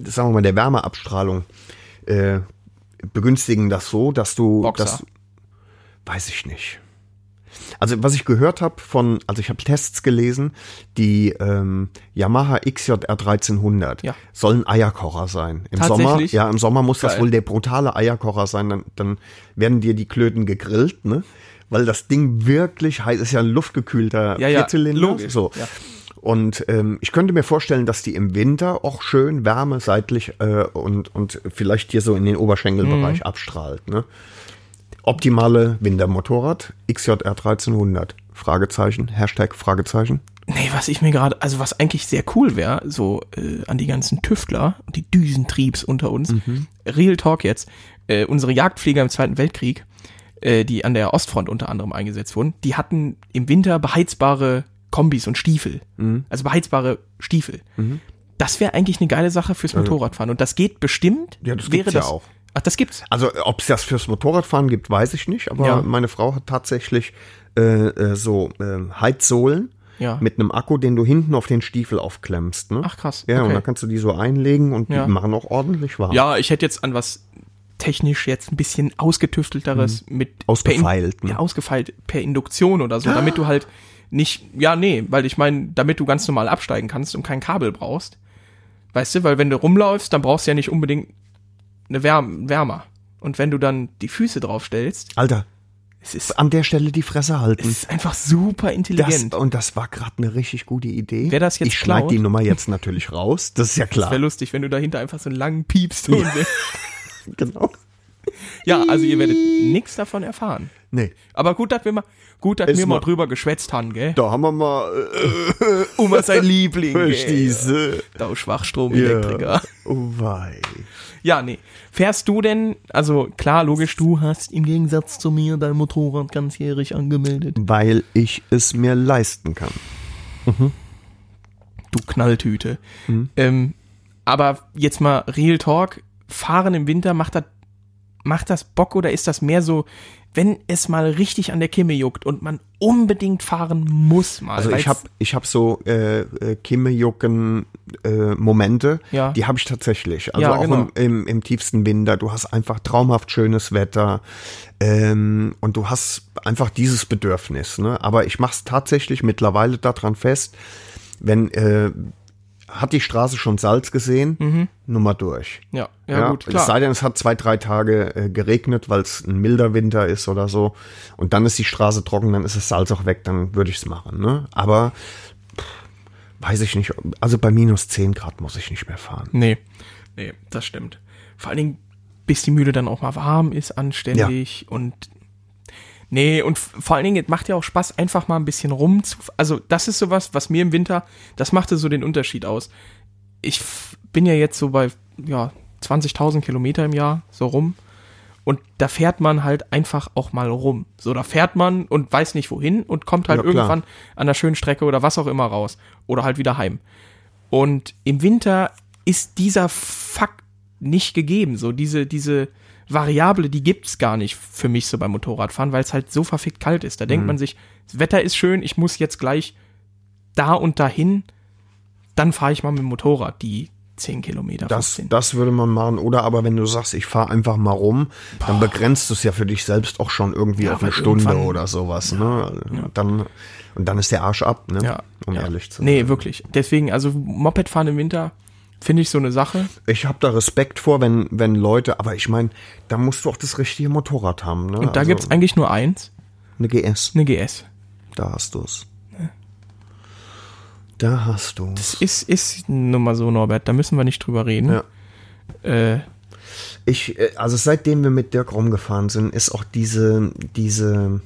sagen wir mal, der Wärmeabstrahlung äh, begünstigen das so, dass du Boxer. das weiß ich nicht. Also was ich gehört habe von, also ich habe Tests gelesen, die ähm, Yamaha XJR 1300 Ja. sollen Eierkocher sein. Im? Sommer, ja, im Sommer muss das Geil. wohl der brutale Eierkocher sein. Dann, dann werden dir die Klöten gegrillt, ne? Weil das Ding wirklich heiß ist ja ein luftgekühlter Ja, ja, Vierzylinder. logisch, So. ja. Und ähm, ich könnte mir vorstellen, dass die im Winter auch schön Wärme seitlich äh, und, und vielleicht hier so in den Mhm. Oberschenkelbereich abstrahlt. Ne? Optimale Wintermotorrad, XJR 1300. Fragezeichen, Hashtag Fragezeichen. Nee, was ich mir gerade, also was eigentlich sehr cool wäre, so äh, an die ganzen Tüftler und die Düsentriebs unter uns. Mhm. Real Talk jetzt. Äh, unsere Jagdflieger im Zweiten Weltkrieg, äh, die an der Ostfront unter anderem eingesetzt wurden, die hatten im Winter beheizbare Kombis und Stiefel. Mhm. Also beheizbare Stiefel. Das wäre eigentlich eine geile Sache fürs Motorradfahren. Und das geht bestimmt. Ja, das wäre gibt's ja das, auch. Ach, das gibt's. Also ob es das fürs Motorradfahren gibt, weiß ich nicht. Aber Ja. meine Frau hat tatsächlich äh, äh, so äh, Heizsohlen Ja. mit einem Akku, den du hinten auf den Stiefel aufklemmst. Ne? Ach, krass. Ja, und Okay. dann kannst du die so einlegen und Ja. die machen auch ordentlich warm. Ja, ich hätte jetzt an was technisch jetzt ein bisschen ausgetüftelteres mit Mhm. Ausgefeilt, per, ne? ja, ausgefeilt per Induktion oder so, damit du halt nicht, ja, nee, weil ich meine, damit du ganz normal absteigen kannst und kein Kabel brauchst. Weißt du, weil wenn du rumläufst, dann brauchst du ja nicht unbedingt eine Wärme, Wärmer. Und wenn du dann die Füße draufstellst, Alter, es ist, an der Stelle die Fresse halten. es ist einfach super Das, intelligent. und das war gerade eine richtig gute Idee. Wer das jetzt ich schneide klaut? die Nummer jetzt natürlich raus, das ist ja klar. Wäre lustig, wenn du dahinter einfach so einen langen Piepston ja. [laughs] genau. ja, also ihr werdet nichts davon erfahren. Nee, Aber gut, dass wir mal, gut, dass wir mal drüber geschwätzt haben, gell? da haben wir mal [laughs] äh, Oma sein Liebling. [laughs] diese. Da Schwachstromelektriker. Oh wei. Ja, nee. Fährst du denn, also klar, logisch, du hast im Gegensatz zu mir dein Motorrad ganzjährig angemeldet. Weil ich es mir leisten kann. Du Knalltüte. Ähm, aber jetzt mal Real Talk, fahren im Winter, macht das, macht das Bock oder ist das mehr so, wenn es mal richtig an der Kimme juckt und man unbedingt fahren muss mal? Also ich habe ich hab so äh, äh, Kimmejucken äh, Momente, Ja. die habe ich tatsächlich. Also Ja, auch genau. im, im, im tiefsten Winter. Du hast einfach traumhaft schönes Wetter ähm, und du hast einfach dieses Bedürfnis. Ne? Aber ich mache es tatsächlich mittlerweile daran fest, wenn äh, hat die Straße schon Salz gesehen, Nummer durch. ja, Mhm. ja, gut, Es klar. sei denn, es hat zwei, drei Tage äh, geregnet, weil es ein milder Winter ist oder so. Und dann ist die Straße trocken, dann ist das Salz auch weg, dann würde ich es machen. Ne? Aber pff, weiß ich nicht. Also bei minus 10 Grad muss ich nicht mehr fahren. Nee, nee, das stimmt. Vor allen Dingen, bis die Mühle dann auch mal warm ist, anständig und nee, und vor allen Dingen, es macht ja auch Spaß, einfach mal ein bisschen rum zu, also das ist sowas, was mir im Winter, das machte so den Unterschied aus. Ich bin ja jetzt so bei, ja, 20.000 Kilometer im Jahr, so rum. Und da fährt man halt einfach auch mal rum. So, da fährt man und weiß nicht wohin und kommt halt Ja, irgendwann an der schönen Strecke oder was auch immer raus. Oder halt wieder heim. Und im Winter ist dieser Fakt nicht gegeben. So diese, diese Variable, die gibt's gar nicht für mich so beim Motorradfahren, weil es halt so verfickt kalt ist. Da Mhm. denkt man sich, das Wetter ist schön, ich muss jetzt gleich da und dahin. Dann fahre ich mal mit dem Motorrad die 10 Kilometer. Das, 15. das würde man machen. Oder aber wenn du sagst, ich fahre einfach mal rum, dann begrenzt du es ja für dich selbst auch schon irgendwie Ja, auf eine Stunde oder sowas. Ne? Dann, und dann ist der Arsch ab, ne? ja, um ja. ehrlich zu sein. Nee, wirklich. Deswegen, also Mopedfahren im Winter finde ich so eine Sache. Ich habe da Respekt vor, wenn, wenn Leute, aber ich meine, da musst du auch das richtige Motorrad haben. Ne? Und da Also- gibt's eigentlich nur eins. Eine GS. Eine GS. Da hast du's. Da hast du's. Ist, ist nun mal so, Norbert, da müssen wir nicht drüber reden. Ja. Äh, Ich, äh, also seitdem wir mit Dirk rumgefahren sind, ist auch diese, diese,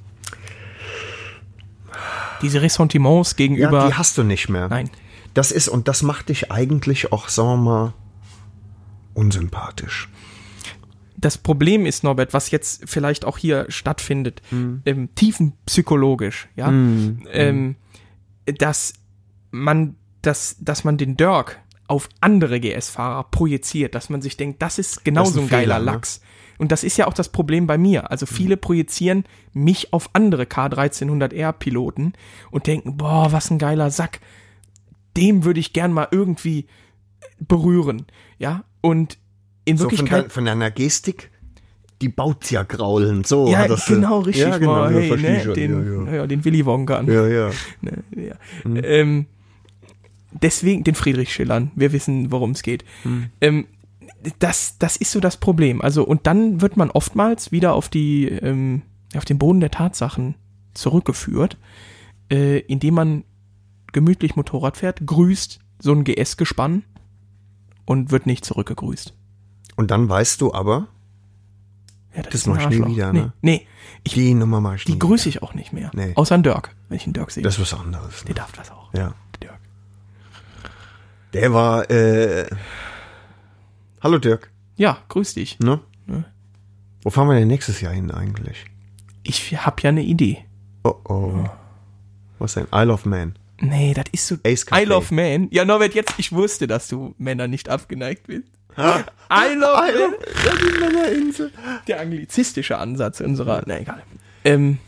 diese Ressentiments ja, gegenüber. die hast du nicht mehr. Nein. Das ist, und das macht dich eigentlich auch, sagen wir mal, unsympathisch. das Problem ist, Norbert, was jetzt vielleicht auch hier stattfindet, Hm. ähm, tiefenpsychologisch, ja, ähm, dass man, dass, dass man den Dirk auf andere GS-Fahrer projiziert, dass man sich denkt, das ist genauso Das ist ein, ein geiler Fehler, ne? Lachs. Und das ist ja auch das Problem bei mir. Also viele projizieren mich auf andere K1300R-Piloten und denken, boah, was ein geiler Sack. Dem würde ich gern mal irgendwie berühren. Ja, und in So von, Wirklichkeit dein, von deiner Gestik, die baut's ja graulen. So ja, äh, genau, richtig. Ja, genau, ja, hey, ne, den, ja, ja. den Willy Wonka. an. ja. ja, ja. [laughs] Ne, ja. Ähm, deswegen den Friedrich Schillern. Wir wissen, worum es geht. Ähm, das, das ist so das Problem. Also, und dann wird man oftmals wieder auf die, ähm, auf den Boden der Tatsachen zurückgeführt, äh, indem man gemütlich Motorrad fährt, grüßt so ein GS-Gespann und wird nicht zurückgegrüßt. Und dann weißt du aber, Ja, Das ist ein mach ich nie wieder, nee, ne? nee, ich, die Nummer mach ich die grüße ich auch nicht mehr. Nee. Außer ein Dirk, wenn ich einen Dirk sehe. Das ist was anderes. Der Ne? darf das auch. Ja. Der Dirk. Der war, äh, hallo Dirk, Ja, grüß dich. ne? Ne. Wo fahren wir denn nächstes Jahr hin eigentlich? Ich hab ja eine Idee. Oh oh. Was denn? Isle of Man. Nee, das ist so. Ace Café. I love Man. Ja, Norbert, jetzt, ich wusste, dass du Männer nicht abgeneigt bist. I love Man. Ja, die Männerinsel. Der anglizistische Ansatz unserer. Na egal. Ähm,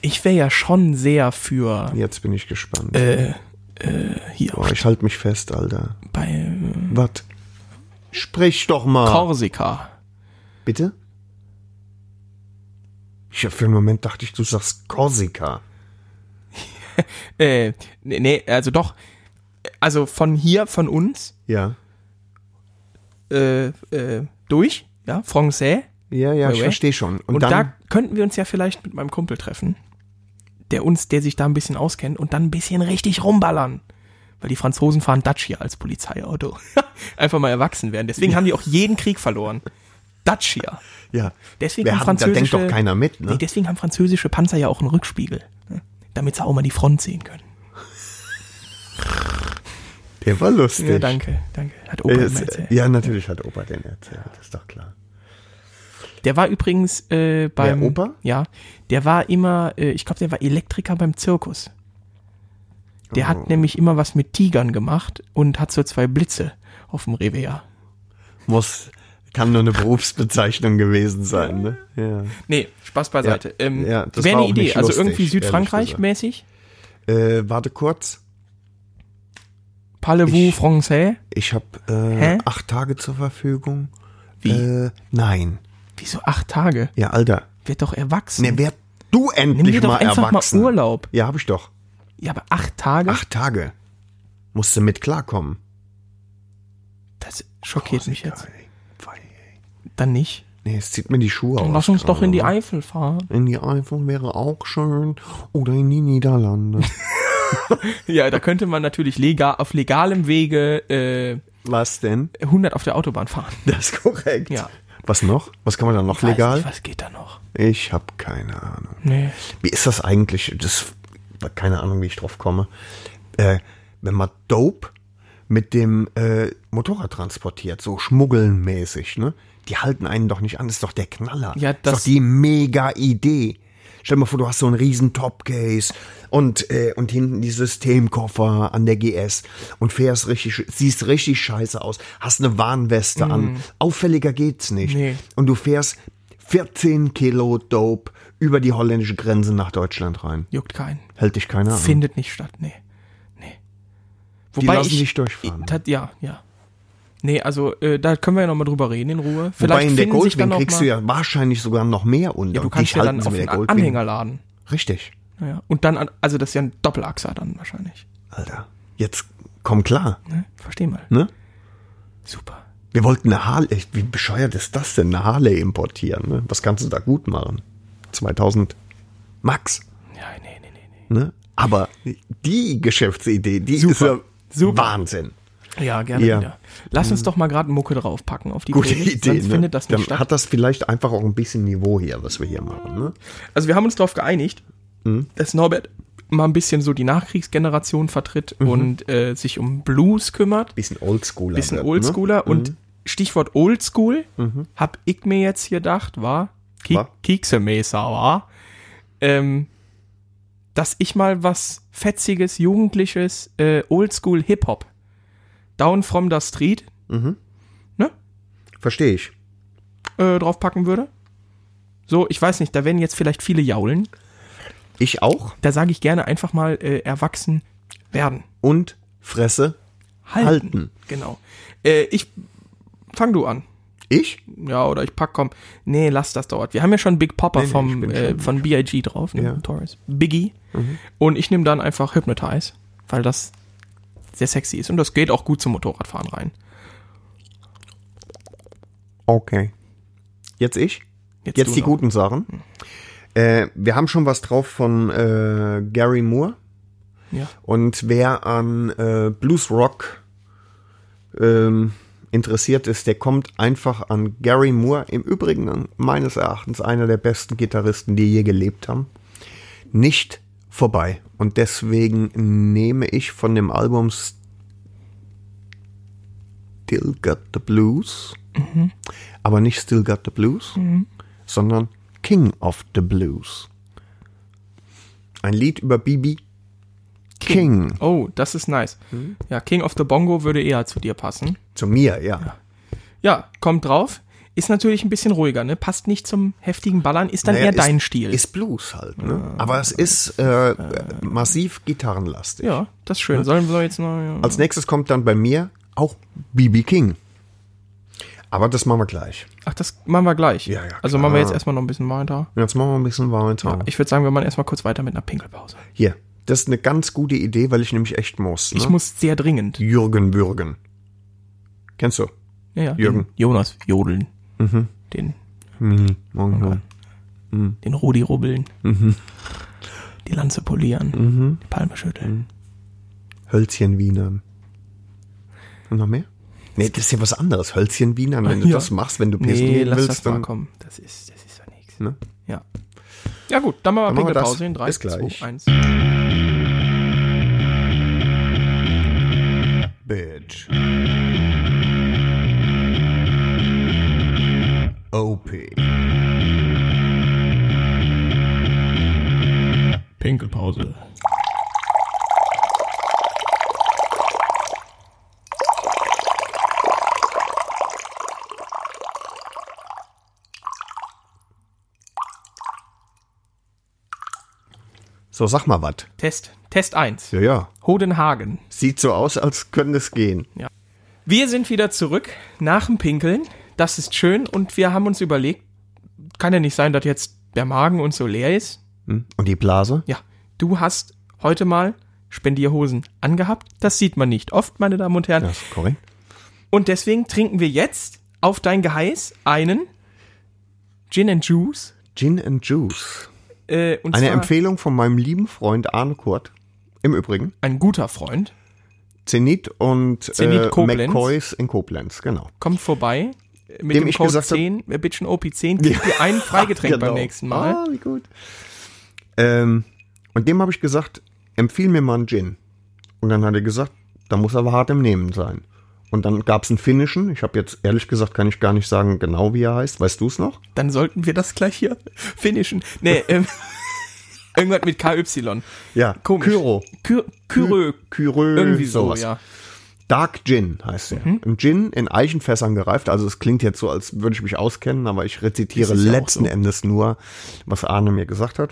ich wäre ja schon sehr für Jetzt bin ich gespannt. äh, hier Boah, ich halte mich fest, Alter. bei äh, Was? Sprich doch mal. Korsika. Bitte? Ich hab für einen Moment dachte ich, du sagst Korsika. [laughs] Äh, nee, nee, also doch. Also von hier, von uns, Ja. äh, äh, durch, ja, Francais. Ja, ja, ich verstehe schon. Und, Und dann, da könnten wir uns ja vielleicht mit meinem Kumpel treffen, der uns, der sich da ein bisschen auskennt und dann ein bisschen richtig rumballern. Weil die Franzosen fahren Dacia als Polizeiauto. [laughs] Einfach mal erwachsen werden. Deswegen haben die auch jeden Krieg verloren. Dacia. ja. Deswegen Wer haben hat, da denkt französische, doch keiner mit, ne? nee, deswegen haben französische Panzer ja auch einen Rückspiegel. Ne? Damit sie auch mal die Front sehen können. Der war lustig. Ja, danke, danke. Hat Opa Äh, es- erzählt. ja, natürlich hat Opa den erzählt, ist doch klar. Der war übrigens äh, beim Opa? Ja, der war immer, äh, ich glaube, der war Elektriker beim Zirkus. Der Oh. hat nämlich immer was mit Tigern gemacht und hat so zwei Blitze auf dem Revier. Muss, kann nur eine Berufsbezeichnung gewesen sein, ne? Ja. Nee, Spaß beiseite. Ja, ähm, ja, das Wäre eine Idee, also lustig, irgendwie ehrlich Südfrankreich gesagt. mäßig. Äh, warte kurz. Parlez-vous français? Ich habe äh, acht Tage zur Verfügung. Wie? Äh, nein. Wieso acht Tage? Ja, Alter. Wird doch erwachsen. Ne, werd du Nimm endlich dir doch mal einfach erwachsen. mal Urlaub. Ja, habe ich doch. Ja, aber acht Tage? Acht Tage. Musst du mit klarkommen. Das schockiert mich jetzt. Ey. Dann nicht. Nee, es zieht mir die Schuhe Dann aus. lass uns doch in die. Eifel fahren. In die Eifel wäre auch schön. Oder in die Niederlande. [laughs] Ja, da könnte man natürlich legal, auf legalem Wege äh, Was denn? 100 auf der Autobahn fahren. [laughs] Das ist korrekt. Ja. Was noch? Was kann man da noch Weiß legal? nicht, was geht da noch? Ich habe keine Ahnung. Nee. Wie ist das eigentlich? Das keine Ahnung, wie ich drauf komme. Äh, wenn man Dope mit dem äh, Motorrad transportiert, so schmuggelnmäßig, ne? Die halten einen doch nicht an, das ist doch der Knaller. Ja, das das- ist doch die mega Idee. Stell dir mal vor, du hast so einen riesen Topcase und, äh, und hinten die Systemkoffer an der GS und fährst richtig, siehst richtig scheiße aus, hast eine Warnweste an. Auffälliger geht's nicht. Mhm. Nee. Und du fährst 14 Kilo Dope über die holländische Grenze nach Deutschland rein. Juckt keinen. Hält dich keiner an. Findet nicht statt. Nee. Nee. Die lassen dich durchfahren. Ich, tat, ja, ja. Nee, also äh, da können wir ja nochmal drüber reden in Ruhe. Vielleicht Wobei in der Goldwing kriegst du ja wahrscheinlich sogar noch mehr unter. ja, du kannst ja dann auf den Goldwing. Anhänger laden. Richtig. Ja. Und dann, an, also das ist ja ein Doppelachser dann wahrscheinlich. Alter. Jetzt komm klar, Ne? Versteh mal. ne? Super. Wir wollten eine Harley, wie bescheuert ist das denn, eine Harley importieren, ne? Was kannst du da gut machen? 2000 Max. Ja, nee, nee, nee. nee. Ne? Aber die Geschäftsidee, die Super. ist ja Super. Wahnsinn. Ja, gerne Ja. wieder. Lass uns doch mal gerade Mucke draufpacken auf die Gute Playlist, Idee. sonst Ne? findet das nicht Dann statt. hat das vielleicht einfach auch ein bisschen Niveau hier, was wir hier machen. Ne? Also wir haben uns darauf geeinigt, Mhm. dass Norbert mal ein bisschen so die Nachkriegsgeneration vertritt Mhm. und äh, sich um Blues kümmert. Bisschen Oldschooler. Bisschen wird, Oldschooler. Ne? Und Stichwort Oldschool hab ich mir jetzt hier gedacht, war Ki War? Kieksemeser war, ähm, dass ich mal was fetziges, jugendliches, äh, Oldschool Hip-Hop Down from the Street Verstehe ich. äh, draufpacken würde. So, ich weiß nicht, da werden jetzt vielleicht viele jaulen. Ich auch. Da sage ich gerne einfach mal äh, erwachsen werden. Und Fresse. Halten. Halten. Genau. Äh, ich fang du an. Ich? Ja, oder ich pack, komm. Nee, lass das dauert. Wir haben ja schon Big Popper Nee, nee, vom, äh, von B.I.G. drauf, ne? Ja. Mhm. Torres. Biggie. Und ich nehme dann einfach Hypnotize, weil das sehr sexy ist. Und das geht auch gut zum Motorradfahren rein. Okay. Jetzt ich? Jetzt, Jetzt die noch. guten Sachen. Äh, wir haben schon was drauf von äh, Gary Moore. Ja. Und wer an äh, Blues Rock ähm, interessiert ist, der kommt einfach an Gary Moore. Im Übrigen meines Erachtens einer der besten Gitarristen, die je gelebt haben. Nicht vorbei. Und deswegen nehme ich von dem Album Still Got the Blues, aber nicht Still Got the Blues, sondern King of the Blues. Ein Lied über BB King. Oh, das ist nice. Mhm. Ja, King of the Bongo würde eher zu dir passen. Zu mir, ja. Ja, kommt drauf. Ist natürlich ein bisschen ruhiger, ne? Passt nicht zum heftigen Ballern, ist dann Naja, eher ist, dein Stil. Ist Blues halt, ne? Aber es ist äh, massiv gitarrenlastig. ja, das ist schön. Sollen wir jetzt noch. Ja. Als nächstes kommt dann bei mir auch BB King. Aber das machen wir gleich. Ach, das machen wir gleich. Ja, ja, also klar. machen wir jetzt erstmal noch ein bisschen weiter. Jetzt machen wir ein bisschen weiter. Ich würde sagen, wir machen erstmal kurz weiter mit einer Pinkelpause. Hier, das ist eine ganz gute Idee, weil ich nämlich echt muss. Ne? Ich muss sehr dringend. Jürgen Würgen. Kennst du? Ja, ja, Jürgen. Jonas jodeln. Mhm. Den, Morgen, morgen. den Rudi rubbeln. Mhm. Die Lanze polieren. Die Palme schütteln. Hölzchen Wienern. Und noch mehr? Nee, das ist ja was anderes. Hölzchen Wienern, wenn du Ja. das machst, wenn du pissen Nee, gehen lass willst, das mal dann kommen. Das ist, das ist ja nichts. Ne? Ja. Ja gut, dann machen wir das. Pinkelpause in 3, Bis 2, gleich. 1. Bitch. OP. Pinkelpause. So, sag mal was. Test. Test 1. Ja, ja. Hodenhagen. Sieht so aus, als könnte es gehen. Wir sind wieder zurück nach dem Pinkeln. Das ist schön und wir haben uns überlegt, kann ja nicht sein, dass jetzt der Magen uns so leer ist. Hm? Und die Blase? Ja, du hast heute mal Spendierhosen angehabt. Das sieht man nicht oft, meine Damen und Herren. Ja, ist korrekt. Und deswegen trinken wir jetzt auf dein Geheiß einen Gin and Juice. Gin and Juice. Äh, und Eine Empfehlung von meinem lieben Freund Arne Kurt. Im Übrigen. ein guter Freund. Zenit und Zenit äh, Koblenz. McCoys in Koblenz, genau. Kommt vorbei. Mit Dem dem ich Code gesagt hab- 10, äh, Bitchen OP10, kriegt ihr ein Freigetränk Genau. beim nächsten Mal. Ah, wie gut. Ähm, und dem habe ich gesagt, empfiehl mir mal einen Gin. Und dann hat er gesagt, da muss aber hart im Nehmen sein. Und dann gab es einen finnischen. Ich habe jetzt ehrlich gesagt, kann ich gar nicht sagen genau, wie er heißt. Weißt du es noch? Dann sollten wir das gleich hier [laughs] finishen. Nee, ähm, [laughs] irgendwas mit KY. Ja, Komisch. Kyro. Kyrö. Kyrö, Irgendwie so, sowas. ja. Dark Gin heißt der. Mhm. Ein Gin in Eichenfässern gereift. Also es klingt jetzt so, als würde ich mich auskennen, aber ich rezitiere letzten so. Endes nur, was Arne mir gesagt hat.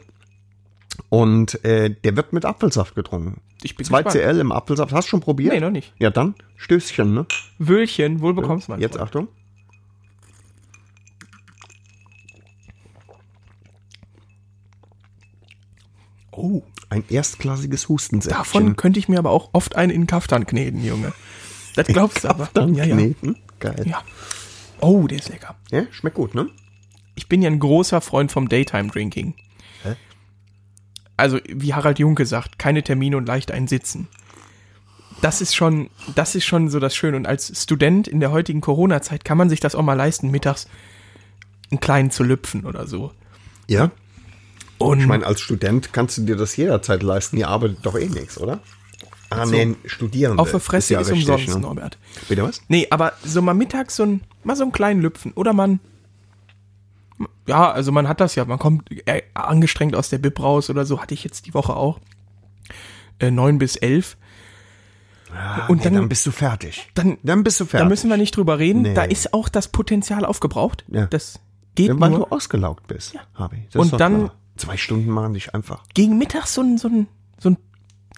Und äh, der wird mit Apfelsaft getrunken. Ich bin 2 gespannt. CL im Apfelsaft. Hast du schon probiert? Nee, noch nicht. Ja, dann Stößchen, ne? Wöhlchen, wohl bekommst man. Jetzt Achtung. Oh, Ein erstklassiges Hustensäckchen. davon könnte ich mir aber auch oft einen in den Kaftan kneten, Junge. Das glaubst du aber. dann ja, ja. kneten. Geil. ja. Oh, der ist lecker. Ja, schmeckt gut, ne? Ich bin ja ein großer Freund vom Daytime Drinking. Hä? also wie Harald Junke sagt, keine Termine und leicht ein Sitzen. Das ist schon, das ist schon so das Schöne. Und als Student in der heutigen Corona-Zeit kann man sich das auch mal leisten, mittags einen kleinen zu lüpfen oder so. Ja. Und Ich meine, als Student kannst du dir das jederzeit leisten. Ihr arbeitet doch eh nichts, oder? Ah, nee, Studierende. auf der Fresse ja ist, umsonst, ne? Norbert. Bitte was? Nee, aber so mal mittags so ein, mal so einen kleinen Lüpfen. Oder man, ja, also man hat das ja, man kommt äh, angestrengt aus der Bib raus oder so, hatte ich jetzt die Woche auch. Äh, neun bis elf. und Nee, dann, dann bist du fertig. dann, Dann bist du fertig. da müssen wir nicht drüber reden. Nee. Da ist auch das Potenzial aufgebraucht. Ja. Das geht Ja, weil nur. du ausgelaugt bist, Harvey. Das Und ist doch dann- klar. Zwei Stunden machen dich einfach. Gegen Mittag so ein, so ein, so ein,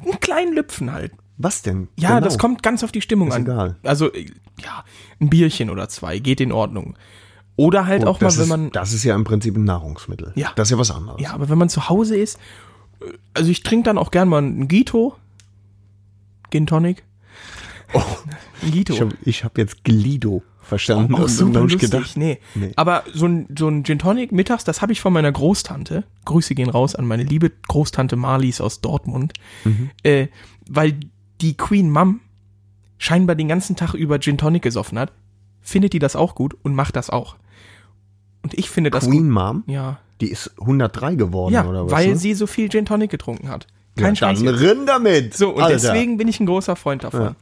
einen kleinen Lüpfen halt. Was denn? Ja, Genau. das kommt ganz auf die Stimmung Ist an. egal. Also, äh, ja, ein Bierchen oder zwei geht in Ordnung. Oder halt Gut, auch mal, wenn ist, man, Das ist ja im Prinzip ein Nahrungsmittel. Ja. Das ist ja was anderes. ja, aber wenn man zu Hause ist, äh, also ich trinke dann auch gern mal einen Gito. Gin Tonic. Oh, Gito. ich habe ich hab jetzt Glido verstanden. auch und super lustig. gedacht, nee. nee. Aber so ein, so ein Gin Tonic mittags, das habe ich von meiner Großtante. Grüße gehen raus an meine liebe Großtante Marlies aus Dortmund. Mhm. Äh, weil die Queen Mom scheinbar den ganzen Tag über Gin Tonic gesoffen hat, findet die das auch gut und macht das auch. Und ich finde das Queen gut. Mom, Ja. die ist 103 geworden Ja, oder was? weil ne? sie so viel Gin Tonic getrunken hat. Kein ja, Scheiß. dann jetzt. rin damit. So, und Alter. deswegen bin ich ein großer Freund davon. Ja.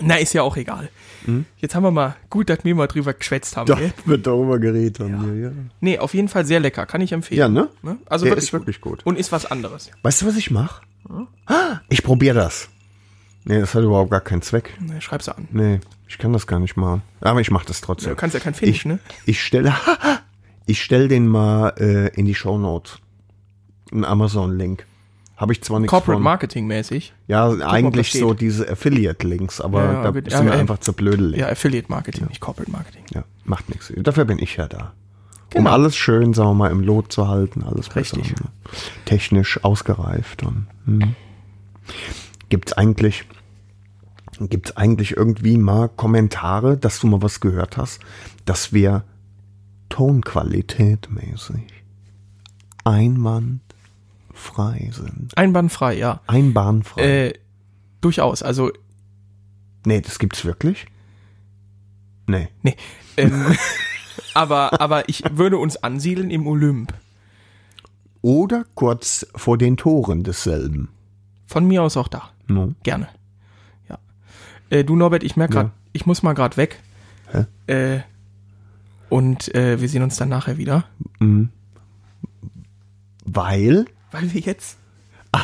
Na, ist ja auch egal. Jetzt haben wir mal, gut, dass wir mal drüber geschwätzt haben. Da gell? [laughs] wird darüber geredet von mir, ja. Nee, auf jeden Fall sehr lecker, kann ich empfehlen. Ja, ne? Ne? Also Der wirklich ist wirklich gut. Und ist was anderes. Weißt du, was ich mache? Ich probiere das. Nee, das hat überhaupt gar keinen Zweck. Ne, schreib's an. Nee, ich kann das gar nicht machen. Aber ich mache das trotzdem. Du kannst ja kein Finish, ich, ne? Ich stelle, [laughs] ich stell den mal äh, in die Shownotes. Ein Amazon-Link. Habe ich zwar nichts Corporate von. Marketing mäßig. Ja, ob eigentlich das so diese Affiliate-Links, aber Ja, da bist Ja, du mir ja. einfach zu blödelig. Ja, Affiliate Marketing, nicht Corporate Marketing. Ja, macht nichts. Dafür bin ich ja da. Um Genau. alles schön, sagen wir mal, im Lot zu halten, alles Richtig. besser, ne? technisch ausgereift und hm. gibt's eigentlich gibt's eigentlich irgendwie mal Kommentare, dass du mal was gehört hast, dass wir Tonqualität mäßig einwandfrei sind. Einwandfrei, ja. Einbahnfrei. Äh, durchaus. Also, nee, das gibt's wirklich? Nee. nee. Ähm, [laughs] aber, aber ich würde uns ansiedeln im Olymp. Oder kurz vor den Toren desselben. Von mir aus auch da. No. Gerne. Ja. Äh, du, Norbert, ich merke gerade, Ja. ich muss mal gerade weg. Hä? Äh, und äh, wir sehen uns dann nachher wieder. Weil Weil wir jetzt. [laughs]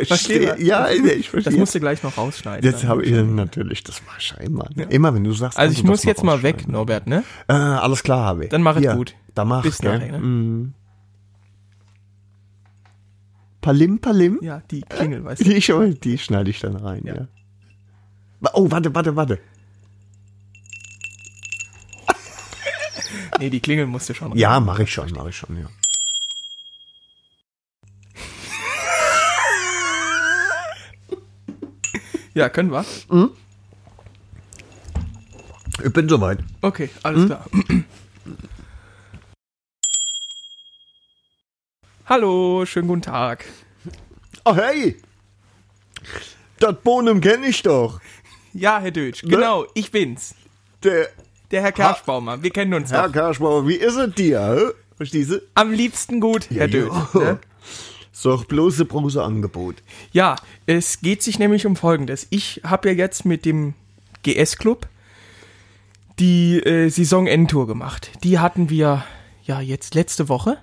Ich verstehe. Ja, ich verstehe. Das musst du gleich noch rausschneiden. Jetzt Dann. habe ich natürlich, das war scheinbar. Ne? Immer wenn du sagst, also ich du muss jetzt mal weg. Norbert, ne? Äh, alles klar, habe ich. Dann mach es Hier, gut. Da mach Bis nachher, ne? Mhm. Palim, Palim? Ja, die Klingel, weißt du. [laughs] Die, schon- die schneide ich dann rein, ja. Ja. Oh, warte, warte, warte. Nee, die Klingel musste schon rein. Ja, mache ich schon, mache ich schon, ja. Ja, können wir? Ich bin soweit. Okay, alles klar. Hallo, schönen guten Tag. Oh, hey! Das Bohnen kenne ich doch. Ja, Herr Dötsch, genau, ich bin's. Der Der Herr Kerschbaumer, wir kennen uns Herr doch. Karschbauer, wie ist es dir? Verstehst du? Am liebsten gut, Herr Ja, Dötsch. ja. So, bloße Brose Angebot. Ja, es geht sich nämlich um Folgendes. Ich habe ja jetzt mit dem GS-Club die äh, Saison-Endtour gemacht. Die hatten wir ja jetzt letzte Woche.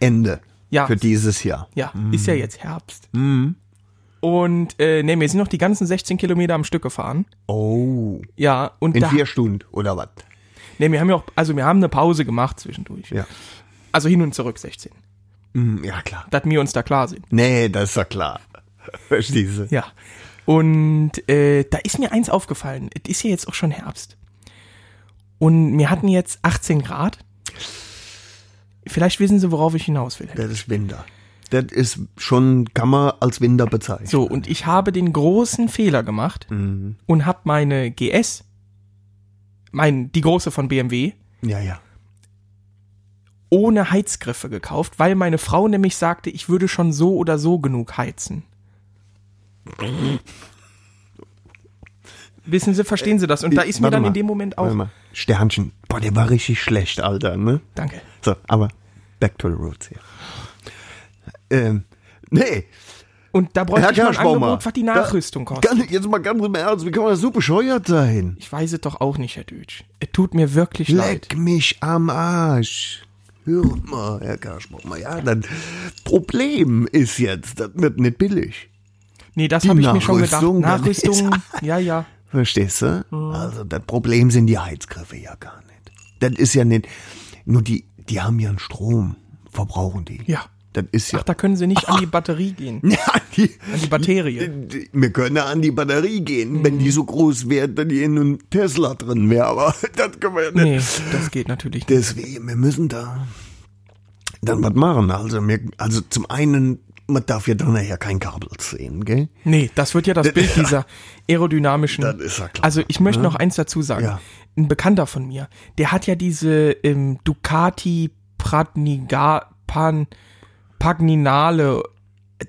Ende. Ja. Für dieses Jahr. Ja, ist ja jetzt Herbst. Und äh, ne, wir sind noch die ganzen 16 Kilometer am Stück gefahren. Oh. Ja, und In da, vier Stunden, oder was? ne, wir haben ja auch, also wir haben eine Pause gemacht zwischendurch. Ja. Also hin und zurück 16. Mm, Ja, klar. Dass wir uns da klar sind. Nee, das ist ja klar. [laughs] Verstehst du? Ja. Und äh, da ist mir eins aufgefallen. Es ist ja jetzt auch schon Herbst. Und wir hatten jetzt 18 Grad. Vielleicht wissen Sie, worauf ich hinaus will. Das ist Winter. Das ist schon, kann man als Winter bezeichnen. So, und ich habe den großen Fehler gemacht Mhm. und habe meine GS, mein, die große von BMW, Ja, ja. Ohne Heizgriffe gekauft, weil meine Frau nämlich sagte, ich würde schon so oder so genug heizen. Wissen Sie, verstehen Sie das? Und da ist mir dann mal, in dem Moment auch. mal. Sternchen. Boah, der war richtig schlecht, Alter, ne? Danke. So, aber back to the roots hier. Ähm, nee. Und da bräuchte Herr ich mal ein Angebot, was die da- Nachrüstung kostet. Ganz, jetzt mal ganz im Ernst, wie kann man das so bescheuert sein? Ich weiß es doch auch nicht, Herr Deutsch. Es tut mir wirklich leid. Leck mich am Arsch. Hör mal, Herr Kerschbaumer, ja, das Problem ist jetzt, das wird nicht billig. Nee, das habe ich mir schon gedacht. Nachrüstung, ja, ja. Verstehst du? Mhm. Also das Problem sind die Heizgriffe ja gar nicht. Das ist ja nicht, nur die, die haben ja einen Strom, verbrauchen die. Ja. Das ist ja. Ach, da können Sie nicht an die Batterie gehen. [laughs] ja, die, An die Batterie. wir können an die Batterie gehen, wenn Mhm. die so groß wäre, dass die in einem Tesla drin wäre, aber [laughs] das können wir ja nicht. Nee, das geht natürlich nicht. Deswegen, wir müssen da dann was machen. Also, wir, also zum einen, man darf ja dann nachher kein Kabel sehen, gell? Nee, das wird ja das Bild dieser aerodynamischen. Das ist ja klar, Also ich möchte noch eins dazu sagen. Ja. Ein Bekannter von mir, der hat ja diese ähm, Ducati Pratniga, Pan, Pagninale.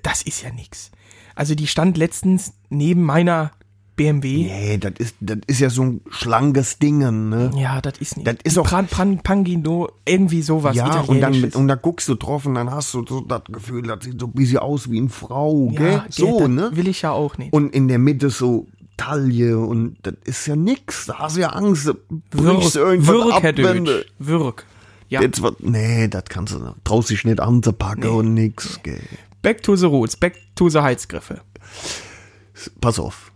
Das ist ja nix. Also die stand letztens neben meiner BMW. Nee, das ist, das ist ja so ein schlankes Ding, ne? Ja, das ist nicht. Das ist auch- Pran, Pran, Pangino, irgendwie sowas. Ja, und dann, und da guckst du drauf und dann hast du so das Gefühl, das sieht so ein bisschen aus wie eine Frau, gell? ja, So, das ne? Will ich ja auch nicht. Und in der Mitte so Taille und das ist ja nix. Da hast du ja Angst, irgendwas Wirk, ab, Herr du Wirk. Ja. jetzt nee, das kannst du, traust dich nicht anzupacken und nix, gell? Back to the roots, back to the Heizgriffe. Pass auf.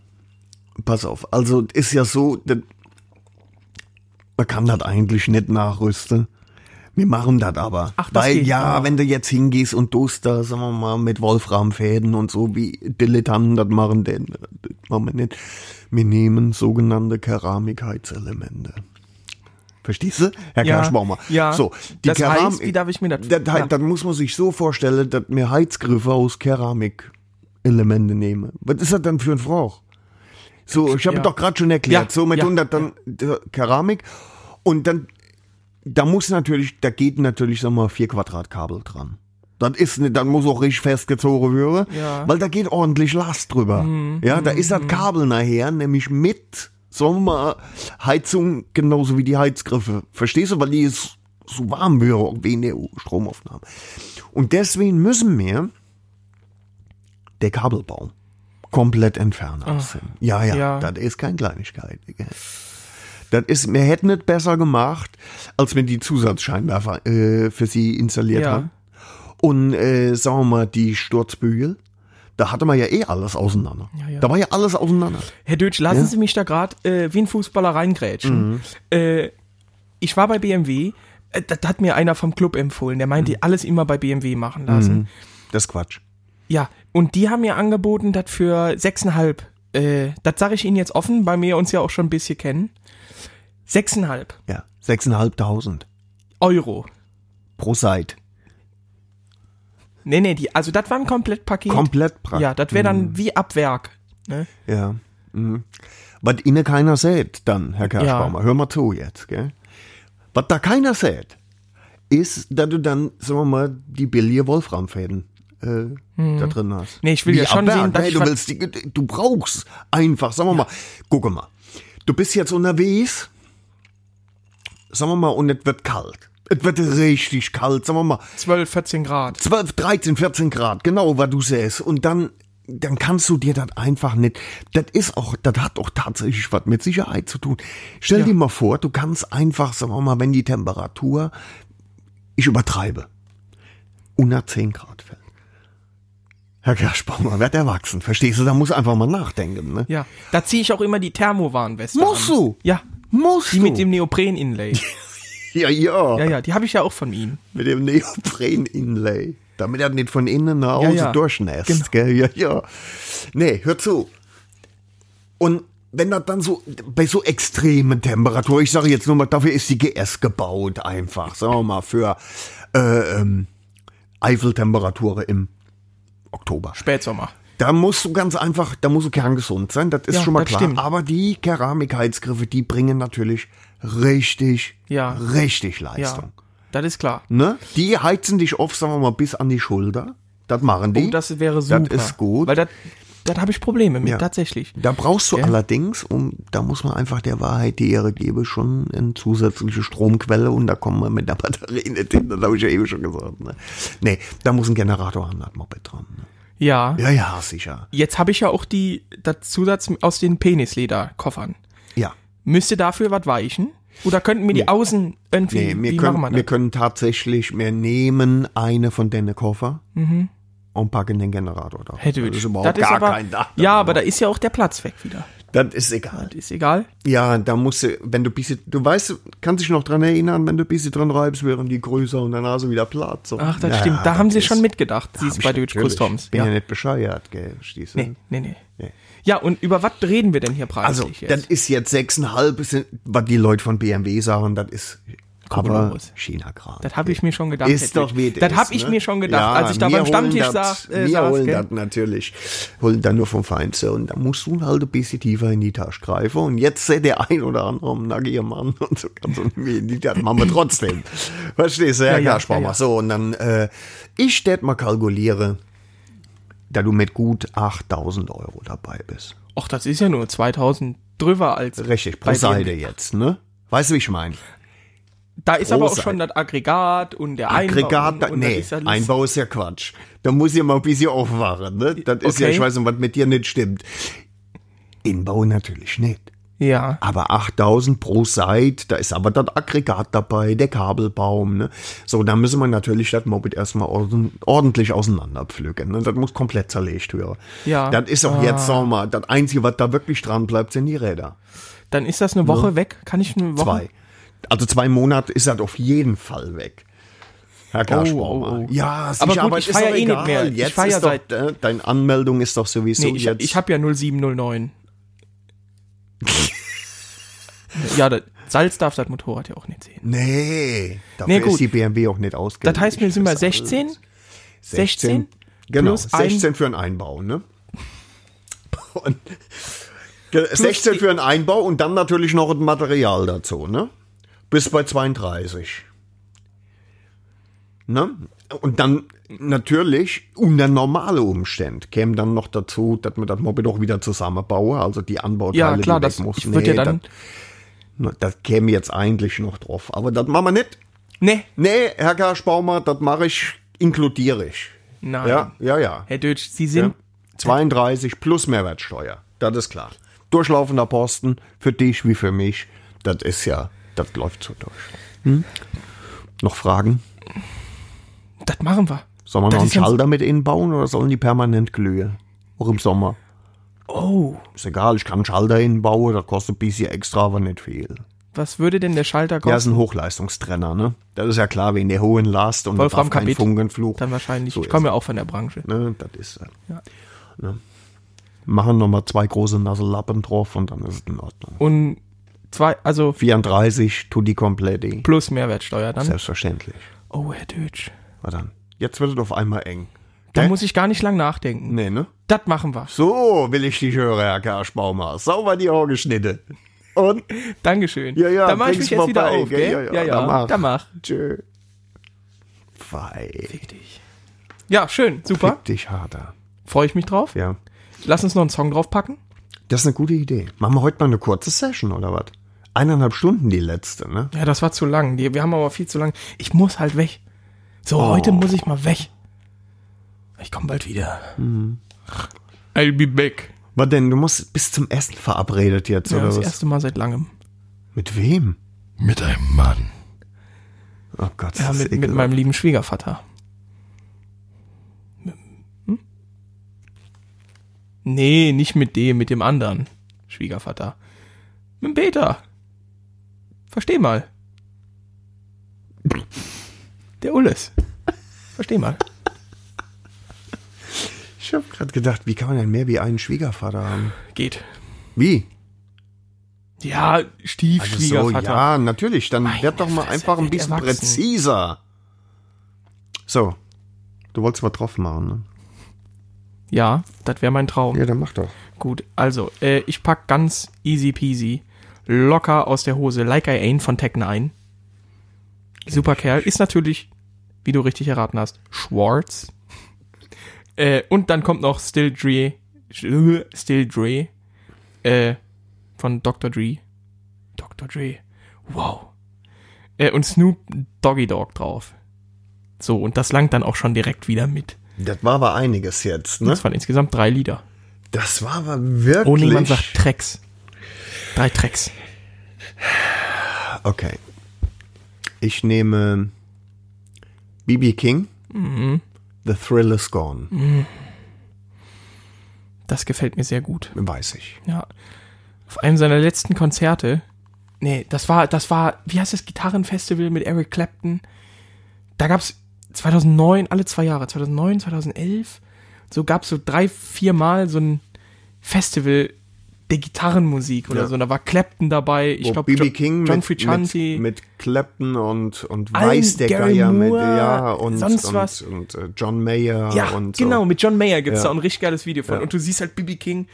Pass auf. Also, ist ja so, das, man kann das eigentlich nicht nachrüsten. Wir machen das aber. Ach, das Weil geht, ja, ah. wenn du jetzt hingehst und tust da, sagen wir mal, mit Wolframfäden und so, wie Dilettanten das machen, denn das machen wir nicht. Wir nehmen sogenannte Keramikheizelemente. Verstehst du? Herr Ja, Kerschbaumer. ja. So, Das heißt, wie darf ich mir das- Das, ja. muss man sich so vorstellen, dass wir Heizgriffe aus Keramikelemente nehmen. Was ist das dann für ein Frauch? So, ich habe Ja. doch gerade schon erklärt. So mit ja, 100 dann Keramik und dann da muss natürlich, da geht natürlich sag mal vier Quadratkabel dran. Das ist nicht, dann muss auch richtig festgezogen werden, Ja. weil da geht ordentlich Last drüber. ja, da ist das Kabel nachher nämlich mit Sommerheizung genauso wie die Heizgriffe. Verstehst du, weil die ist so warm wäre wegen der Stromaufnahme. Und deswegen müssen wir der Kabelbau komplett entfernen. Ja, ja, Ja. das ist keine Kleinigkeit. Das ist, wir hätten es besser gemacht, als wir die Zusatzscheinwerfer äh, für sie installiert Ja. haben. Und äh, sagen wir mal, die Sturzbügel, da hatte man ja eh alles auseinander. Ja, ja. Da war ja alles auseinander. Herr Deutsch, lassen Sie mich da gerade äh, wie ein Fußballer reingrätschen. Mhm. Äh, ich war bei BMW, äh, das hat mir einer vom Club empfohlen, der meinte, Mhm. alles immer bei BMW machen lassen. Das ist Quatsch. Ja, und die haben mir angeboten, das für sechseinhalb, äh, das sage ich Ihnen jetzt offen, weil wir uns ja auch schon ein bisschen kennen. Sechseinhalb Ja, 6.500 Euro. pro Seite. Nee, nee, die, also das war ein Komplettpaket. Komplett praktisch. Ja, das wäre dann wie ab Werk. Ne? Ja. Mhm. Was Ihnen keiner sieht, dann, Herr Kerschbaumer, hör mal zu jetzt, gell? Was da keiner sieht, ist, dass du dann, sagen wir mal, die billige Wolframfäden äh, da drin hast. Hm. Nee, ich will Wie ja schon sehen, dass hey, ich du willst die, du brauchst einfach, sagen wir mal, guck mal, du bist jetzt unterwegs, sagen wir mal, und es wird kalt. Es wird richtig kalt, sagen wir mal, 12, 14 Grad. 12, 13, 14 Grad, genau, was du sähst. Und dann, dann kannst du dir das einfach nicht. Das ist auch, das hat auch tatsächlich was mit Sicherheit zu tun. Stell Ja. dir mal vor, du kannst einfach, sagen wir mal, wenn die Temperatur, ich übertreibe, unter 10 Grad fällt. Herr Kerschbaumer, werd erwachsen, verstehst du? Da muss einfach mal nachdenken, ne? Ja, da ziehe ich auch immer die Thermowarnweste Musst an. du? Ja, Musst die du? mit dem Neopren-Inlay. [laughs] ja, ja, ja, ja, die habe ich ja auch von Ihnen. mit dem Neopren-Inlay. Damit er nicht von innen nach außen ja. durchnässt. Genau. Gell? Ja, ja. Nee, hör zu. Und wenn das dann so, bei so extremen Temperaturen, ich sage jetzt nur mal, dafür ist die GS gebaut einfach, sagen wir mal, für äh, ähm, Eiffeltemperaturen im Oktober. Spätsommer. Da musst du ganz einfach, da musst du kerngesund sein, das ist Ja, schon mal klar. stimmt. Aber die Keramikheizgriffe, die bringen natürlich richtig, Ja. richtig Leistung. das ist klar. Ne? Die heizen dich oft, sagen wir mal, bis an die Schulter. Das machen die. Oh, das wäre super. Das ist gut. Weil das, das habe ich Probleme mit, Ja. tatsächlich. Da brauchst du Ja. allerdings, um, da muss man einfach der Wahrheit die Ehre geben, schon eine zusätzliche Stromquelle und da kommen wir mit der Batterie nicht hin, das habe ich ja eben schon gesagt. Ne? Nee, da muss ein Generator an das Moped dran. Ne? Ja. Ja, ja, sicher. Jetzt habe ich ja auch die, das Zusatz aus den Penislederkoffern. Ja. Müsste dafür was weichen? Oder könnten mir die Außen irgendwie, Nee, wir können, machen wir wir das? können tatsächlich, wir nehmen eine von deinen Koffer und packen den Generator da. Mhm. Hey, das ist überhaupt gar aber, kein Dach. Ja, aber da ist ja auch der Platz weg wieder. Das ist egal. Das ist egal. Ja, da musst du, wenn du ein bisschen, du weißt, kannst dich noch dran erinnern, wenn du ein bisschen dran reibst, wären die größer und dann hast du wieder Platz. Ach, das Ja, stimmt. Da haben sie schon mitgedacht, sie hab ist ich bei Deutsch natürlich. Customs. Bin ja. Ja. nicht bescheuert, gell, du? Nee, nee, nee. Ja, und über was reden wir denn hier Also, preislich das jetzt? ist jetzt sechseinhalb, ist- was die Leute von BMW sagen, das ist aber Kostenlos. China-Kram. Das habe ich mir schon gedacht. Ist doch wie Das habe ich ne? mir schon gedacht, Ja, als ich da beim Stammtisch holen saß. das, Äh, wir saß holen das natürlich. Holen dann nur vom Feinsten. Und da musst du halt ein bisschen tiefer in die Tasche greifen. Und jetzt seht der ein oder andere am nackige Mann [laughs] und so ganz und das machen wir trotzdem. [laughs] Verstehst du? Ja, Ja, klar, ja, ja. So, und dann, äh, ich tät mal kalkuliere, da du mit gut 8000 Euro dabei bist. Och, das ist ja nur 2000 drüber als. Richtig, pro Seite jetzt, ne? Weißt du, wie ich meine? Da ist pro aber auch Seite. schon das Aggregat und der Aggregat, Einbau. und nee, ist Einbau ist ja Quatsch. Da muss ich mal ein bisschen aufwachen, ne? Das ist ja, Okay. ich weiß nicht, was mit dir nicht stimmt. Inbau natürlich nicht. Ja. Aber 8000 pro Seite, da ist aber das Aggregat dabei, der Kabelbaum, ne? So, da müssen wir natürlich das Moped erstmal orden, ordentlich auseinanderpflücken, ne? Das muss komplett zerlegt werden. Ja. Das ist auch Ah. jetzt, mal, das Einzige, was da wirklich dran bleibt, sind die Räder. Dann ist das eine Woche weg. Kann ich eine Woche? Zwei. Also zwei Monate ist das auf jeden Fall weg. Herr Karschbaumer. oh, oh. Ja, Aber sicher, gut, ich ist fahr ja eh nicht egal. mehr. Ich Jetzt fahr ja ist doch, seit- äh, deine Anmeldung ist doch sowieso Nee, ich, jetzt. ich habe ja 0709. [laughs] ja, das, Salz darf das Motorrad ja auch nicht sehen. nee, dafür Nee, gut. ist die BMW auch nicht ausgelegt. Das heißt, wir sind bei für 16? alles. 16? Genau, Plus ein- 16 für einen Einbau, ne? [laughs] Und, Ge- 16 die- für einen Einbau und dann natürlich noch ein Material dazu, ne? Bis bei 32. Ne? Und dann natürlich unter normale Umstände käme dann noch dazu, dass man das Moped auch wieder zusammenbaue, also die Anbauteile, Ja, klar, die das muss. ich würde ja dann. das, das käme jetzt eigentlich noch drauf. Aber das machen wir nicht. Nee, Nee, Herr Karschbaumer, das mache ich, inkludiere ich. nein. Ja, ja, ja. Herr Deutsch, Sie sind. 32 plus Mehrwertsteuer. Das ist klar. Durchlaufender Posten für dich wie für mich. Das ist ja, das läuft so durch. Hm? Noch Fragen? Das machen wir. Sollen wir Das noch einen ist Schalter mit innen bauen oder sollen die permanent glühen? Auch im Sommer. Oh, Ist egal, ich kann einen Schalter innen bauen, das kostet ein bisschen extra, aber nicht viel. was würde denn der Schalter Ja, ist kosten? ein Hochleistungstrenner, ne? Das ist ja klar, wegen der hohen Last und Wolfram darf kein. Funkenflug. dann wahrscheinlich. So ich ist komme ja auch von der Branche. Ne, das ist Ja. ne. Machen nochmal zwei große Nassellappen drauf und dann ist es in Ordnung. Und zwei, also 34 tut die komplett die. plus Mehrwertsteuer dann. Selbstverständlich. Oh, Herr Deutsch. Na dann. Jetzt wird es auf einmal eng. Da muss ich gar nicht lang nachdenken. Nee, ne? Das machen wir. So will ich dich hören, Herr Karschbaumer. Sauber die Ohren geschnitten. Und? Dankeschön. Ja, ja, Dann mach ich mich jetzt wieder auf, gell? Ja, ja, ja, ja. dann mach. Dann mach. Tschö. Fei. Ja, schön, super. Fick dich harter. Freue ich mich drauf. Ja. Lass uns noch einen Song draufpacken. Das ist eine gute Idee. Machen wir heute mal eine kurze Session, oder was? Eineinhalb Stunden die letzte, ne? Ja, das war zu lang. Die- Wir haben aber viel zu lang. Ich muss halt weg. So, Oh. heute muss ich mal weg. Ich komme bald wieder. Mhm. I'll be back. Was denn? Du musst bis zum Essen verabredet jetzt, Ja, oder das was? erste Mal seit langem. Mit wem? Mit einem Mann. Oh Gott, Ja, das mit, ist mit meinem lieben Schwiegervater. Hm? Nee, nicht mit dem, mit dem anderen Schwiegervater. Mit dem Peter. Versteh mal. Der Ulles. Versteh mal. Ich habe gerade gedacht, wie kann man denn mehr wie einen Schwiegervater haben? Geht. Wie? Ja, Also so, Stiefschwiegervater. ja, natürlich. Dann Meine werd doch mal Fresse, einfach ein bisschen erwachsen. präziser. So. Du wolltest was drauf machen, ne? Ja, das wäre mein Traum. Ja, dann mach doch. Gut, also, äh, ich pack ganz easy peasy, locker aus der Hose Like I Ain't von Tech 9. Super Kerl. Ist natürlich, wie du richtig erraten hast, schwarz. Äh, und dann kommt noch Still Dre, Still Dre, äh, von Dr. Dre. Dr. Dre. Wow. Äh, und Snoop Doggy Dog drauf. So, und das langt dann auch schon direkt wieder mit. Das war aber einiges jetzt, ne? Das waren insgesamt drei Lieder. Das war aber wirklich. Oh, niemand sagt Tracks. Drei Tracks. Okay. Ich nehme BB King. Mhm. The Thrill is Gone. Das gefällt mir sehr gut. Weiß ich. Ja. Auf einem seiner letzten Konzerte. Nee, das war, das war, wie heißt das Gitarrenfestival mit Eric Clapton? Da gab's 2009, alle zwei Jahre, 2009, 2011, so gab's so drei, vier Mal so ein Festival der Gitarrenmusik oder Ja. so. Da war Clapton dabei, ich glaube BB King John mit, Frusciante. mit, mit Clapton und, und Weiß der Gary Geier mit, Moore, ja, und, sonst und, was. und, äh, John Mayer Ja, und so. genau, mit John Mayer gibt's Ja. da ein richtig geiles Video von. Ja. Und du siehst halt BB King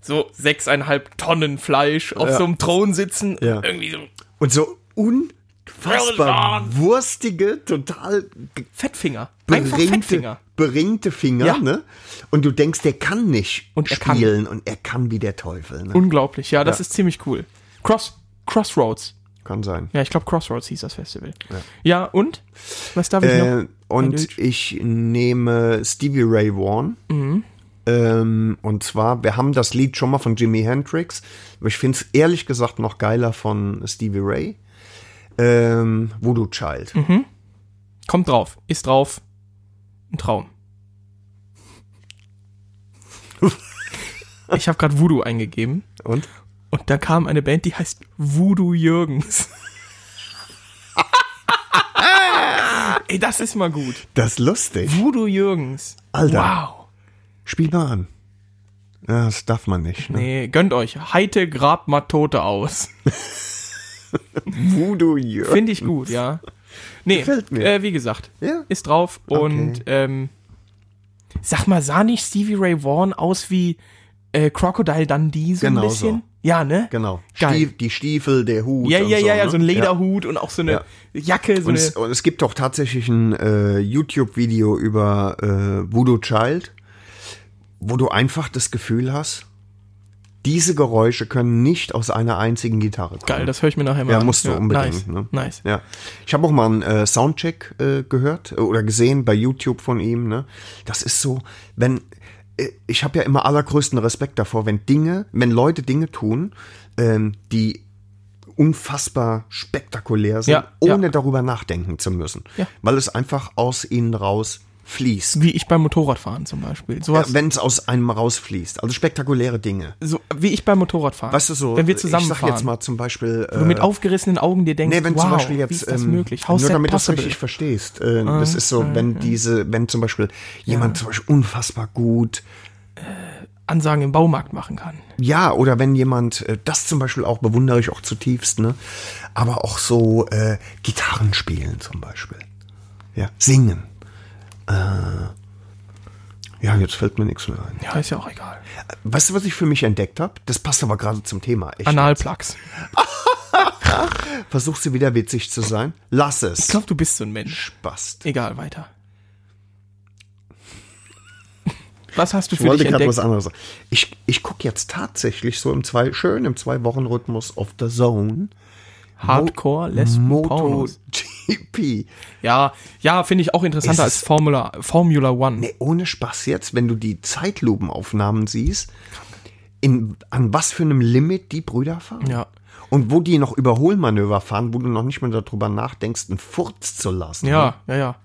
so sechseinhalb Tonnen Fleisch auf so einem Thron sitzen. Ja. Irgendwie so Und so unfassbar Well wurstige, total Fettfinger. Einfach beringte, Fettfinger. beringte Finger, Ja. ne? Und du denkst, der kann nicht Und er kann. spielen und er kann wie der Teufel, ne? Unglaublich, ja, das Ja. ist ziemlich cool. Cross, Crossroads. kann sein. Ja, ich glaube Crossroads hieß das Festival. Ja, und? Was darf ich Äh, noch? und ich nehme Stevie Ray Vaughan. Ähm, und zwar, wir haben das Lied schon mal von Jimi Hendrix, aber ich finde es ehrlich gesagt noch geiler von Stevie Ray. Ähm, Voodoo Child. Kommt drauf, ist drauf. Ein Traum. ich habe gerade Voodoo eingegeben Und? und da kam eine Band, die heißt Voodoo Jürgens. [laughs] Ey, das ist mal gut. Das ist lustig. Voodoo Jürgens. Alter. Wow. Spiel mal an. Das darf man nicht. Ne? Nee, gönnt euch. Heite grabt mal Tote aus. [laughs] [laughs] Voodoo Jörg. Finde ich gut, ja. Nee, Gefällt mir. Äh, wie gesagt, Ja. ist drauf. Und Okay. ähm, sag mal, sah nicht Stevie Ray Vaughan aus wie äh, Crocodile Dundee so Genau ein bisschen? so. Ja, ne? Genau. Geil. Stief, die Stiefel, der Hut. Ja, und ja, so, ja, ja, ne? so ein Lederhut und auch so eine Ja. Jacke, so Und eine. es, und es gibt doch tatsächlich ein äh, YouTube-Video über äh, Voodoo Child, wo du einfach das Gefühl hast, diese Geräusche können nicht aus einer einzigen Gitarre kommen. Geil, das höre ich mir nachher mal Ja, an. musst du unbedingt. Nice. Ne? nice. Ja. Ich habe auch mal einen äh, Soundcheck äh, gehört äh, oder gesehen bei YouTube von ihm. Ne? Das ist so, wenn äh, ich habe ja immer allergrößten Respekt davor, wenn Dinge, wenn Leute Dinge tun, ähm, die unfassbar spektakulär sind, Ja, ja. ohne darüber nachdenken zu müssen, Ja. weil es einfach aus ihnen raus fließt. Wie ich beim Motorradfahren zum Beispiel. Sowas, Wenn es aus einem rausfließt, also spektakuläre Dinge. so, wie ich beim Motorradfahren. Weißt du so, Wenn wir ich zusammenfahren. sag jetzt mal zum Beispiel, wo du mit äh, aufgerissenen Augen dir denkst, Nee, wenn wow, zum Beispiel jetzt, wie ist das ähm, möglich? Nur damit du es possible? richtig verstehst. Äh, das ist so, wenn diese, wenn zum Beispiel jemand zum Beispiel unfassbar gut, Ansagen im Baumarkt machen kann. ja, oder wenn jemand, äh, das zum Beispiel auch bewundere ich auch zutiefst, ne, aber auch so äh, Gitarren spielen zum Beispiel, ja, singen. Äh, ja, jetzt fällt mir nichts mehr ein. Ja, ist ja auch egal. Weißt du, was ich für mich entdeckt habe? Das passt aber gerade zum Thema. Analplugs. [laughs] Versuchst du wieder witzig zu sein? Lass es. Ich glaube, du bist so ein Mensch. Spast. Egal, weiter. Was hast du Ich für wollte dich gerade entdeckt? was anderes sagen. Ich, ich gucke jetzt tatsächlich so im zwei, schön im Zwei-Wochen-Rhythmus auf The Zone. Hardcore, Lesben, Pornos. MotoGP. Ja, ja, finde ich auch interessanter Ist als Formula, Formula One. Nee, ohne Spaß jetzt, wenn du die Zeitlupenaufnahmen siehst, in, an was für einem Limit die Brüder fahren. Ja. Und wo die noch Überholmanöver fahren, wo du noch nicht mehr darüber nachdenkst, einen Furz zu lassen. Ja, ja, ja.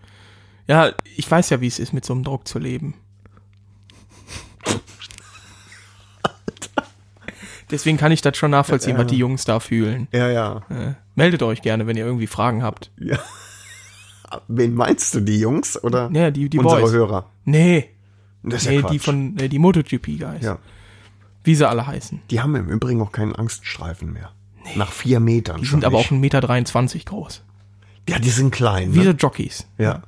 Ja, ich weiß ja, wie es ist, mit so einem Druck zu leben. Deswegen kann ich das schon nachvollziehen, was die Jungs da fühlen. Ja, ja. Äh, meldet euch gerne, wenn ihr irgendwie Fragen habt. [laughs] Wen meinst du, die Jungs oder Ja, die- die unsere Boys. Hörer? Nee, Das ist nee ja die von äh, die MotoGP-Guys. ja. Wie sie alle heißen. Die haben im Übrigen auch keinen Angststreifen mehr. Nach vier Metern Die sind aber nicht. auch 1,23 Meter groß. Ja, die sind klein. Wie so Ne? Jockeys. Ja.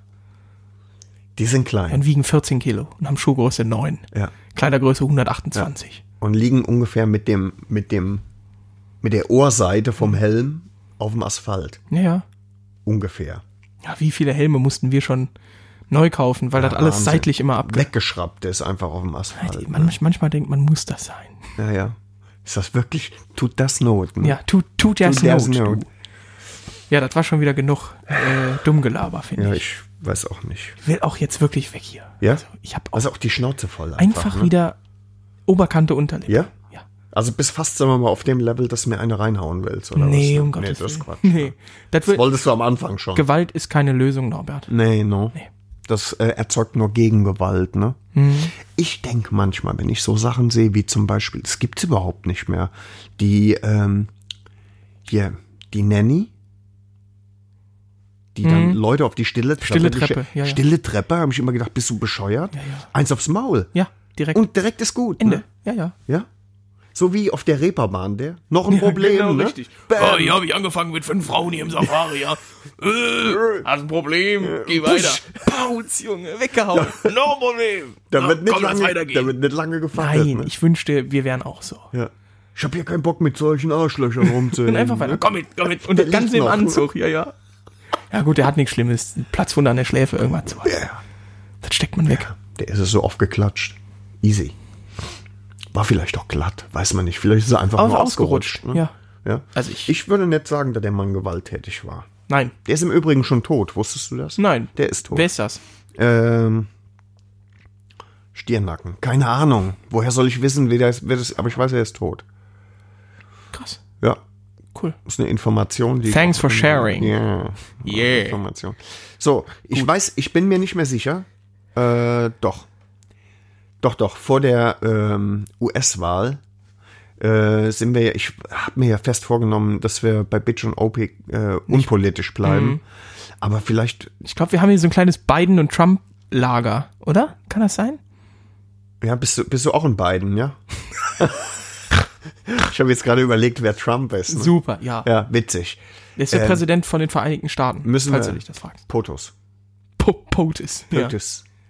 Die sind klein. Und wiegen 14 Kilo und haben Schuhgröße 9. Ja. Kleidergröße 128. Und liegen ungefähr mit dem, mit dem, mit der Ohrseite vom Helm auf dem Asphalt. Ja, ja. ungefähr. Ja, wie viele Helme mussten wir schon neu kaufen, weil das alles Wahnsinn. seitlich immer abge... Weggeschraubt, ist einfach auf dem Asphalt. Man, ne? manchmal denkt man, muss das sein. Ja, ja. Ist das wirklich, tut das Not? Ne? Ja, tut, tut ja Tut das Not. Not. Ja, das war schon wieder genug äh, Dummgelaber, finde Ja, ich. ich weiß auch nicht. Ich will auch jetzt wirklich weg hier. Ja? Also, ich habe auch Also auch die Schnauze voll. einfach, Einfach, ne? wieder Oberkante, Unterlippe. Ja? Ja. Also bis fast, sagen wir mal, auf dem Level, dass du mir eine reinhauen willst, oder Nee, was? um Nee, Gottes das ist. Quatsch. Nee. Das Das wird, wolltest du am Anfang schon. Gewalt ist keine Lösung, Norbert. Nee, no. Nee. Das äh, erzeugt nur Gegengewalt, ne? Mhm. Ich denke manchmal, wenn ich so Sachen sehe, wie zum Beispiel, es gibt's überhaupt nicht mehr, die, ähm, hier, die Nanny, die dann Leute auf die stille Treppe, Mhm. Stille Treppe, ja, ja. stille Treppe, habe ich immer gedacht, bist du bescheuert? ja. Eins aufs Maul. Ja, direkt Und direkt ist gut. Ende. Ne? Ja, ja. Ja. So wie auf der Reeperbahn, der. Noch ein Problem, genau, ne? richtig. Oh, hier habe ich angefangen mit fünf Frauen hier im Safari, ja. [laughs] Äh, hast ein Problem? Geh weiter. Pauz, Junge, weggehauen. [laughs] No Problem. Da wird nicht komm, lange, da weitergehen. wird nicht lange gefackelt. Nein, ne? ich wünschte, wir wären auch so. Ja. Ich habe hier keinen Bock mit solchen Arschlöchern [laughs] rumzuhängen. Einfach weiter. Komm mit, komm mit. Und Der ganz im noch. Anzug, ja, ja. Ja gut, der hat nichts Schlimmes. Ein Platzwunde an der Schläfe, irgendwas so. Ja, Das steckt man weg. der ist es so oft geklatscht. Easy. War vielleicht auch glatt, weiß man nicht. Vielleicht ist er einfach nur ausgerutscht, ausgerutscht. ne? ja. ja. Also ich- ich würde nicht sagen, dass der Mann gewalttätig war. Nein, Der ist im Übrigen schon tot. Wusstest du das? nein. Der ist tot. Wer ist das? Ähm, Stirnacken. Keine Ahnung. Woher soll ich wissen, wer das, wer das aber ich weiß, er ist tot. Krass. Ja. Cool. Das ist eine Information, die. Thanks for sharing. Ja. Yeah. Information. So, ich weiß, ich bin mir nicht mehr sicher. Äh, doch. Doch, doch. Vor der ähm, US-Wahl äh, sind wir ja, ich habe mir ja fest vorgenommen, dass wir bei Bitch und OP äh, unpolitisch bleiben. Mhm. Aber vielleicht, Ich glaube, wir haben hier so ein kleines Biden- und Trump-Lager, oder? Kann das sein? ja, bist du, bist du auch in beiden, ja? [laughs] ich habe jetzt gerade überlegt, wer Trump ist. Ne? Super, ja. Ja, witzig. Der ist der Ähm, Präsident von den Vereinigten Staaten, müssen falls wir- du dich das fragst. POTUS. Po POTUS. Ja.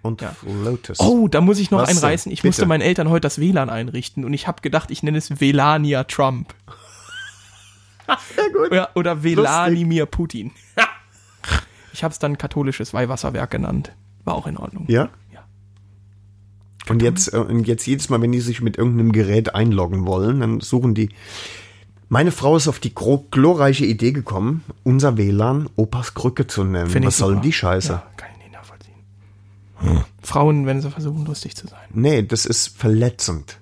Und Ja. Lotus. Oh, da muss ich noch Was einreißen. Ich Bitte. musste meinen Eltern heute das WLAN einrichten und ich habe gedacht, ich nenne es Velania Trump. [laughs] sehr gut. Ja, oder Veladimir Putin. [laughs] ich habe es dann katholisches Weihwasserwerk genannt. War auch in Ordnung. Ja? Ja. Und jetzt, äh, und jetzt jedes Mal, wenn die sich mit irgendeinem Gerät einloggen wollen, dann suchen die. Meine Frau ist auf die glorreiche Idee gekommen, unser WLAN Opas Krücke zu nennen. Find Was soll die Scheiße? Ja, Frauen, wenn sie versuchen, lustig zu sein. Nee, das ist verletzend.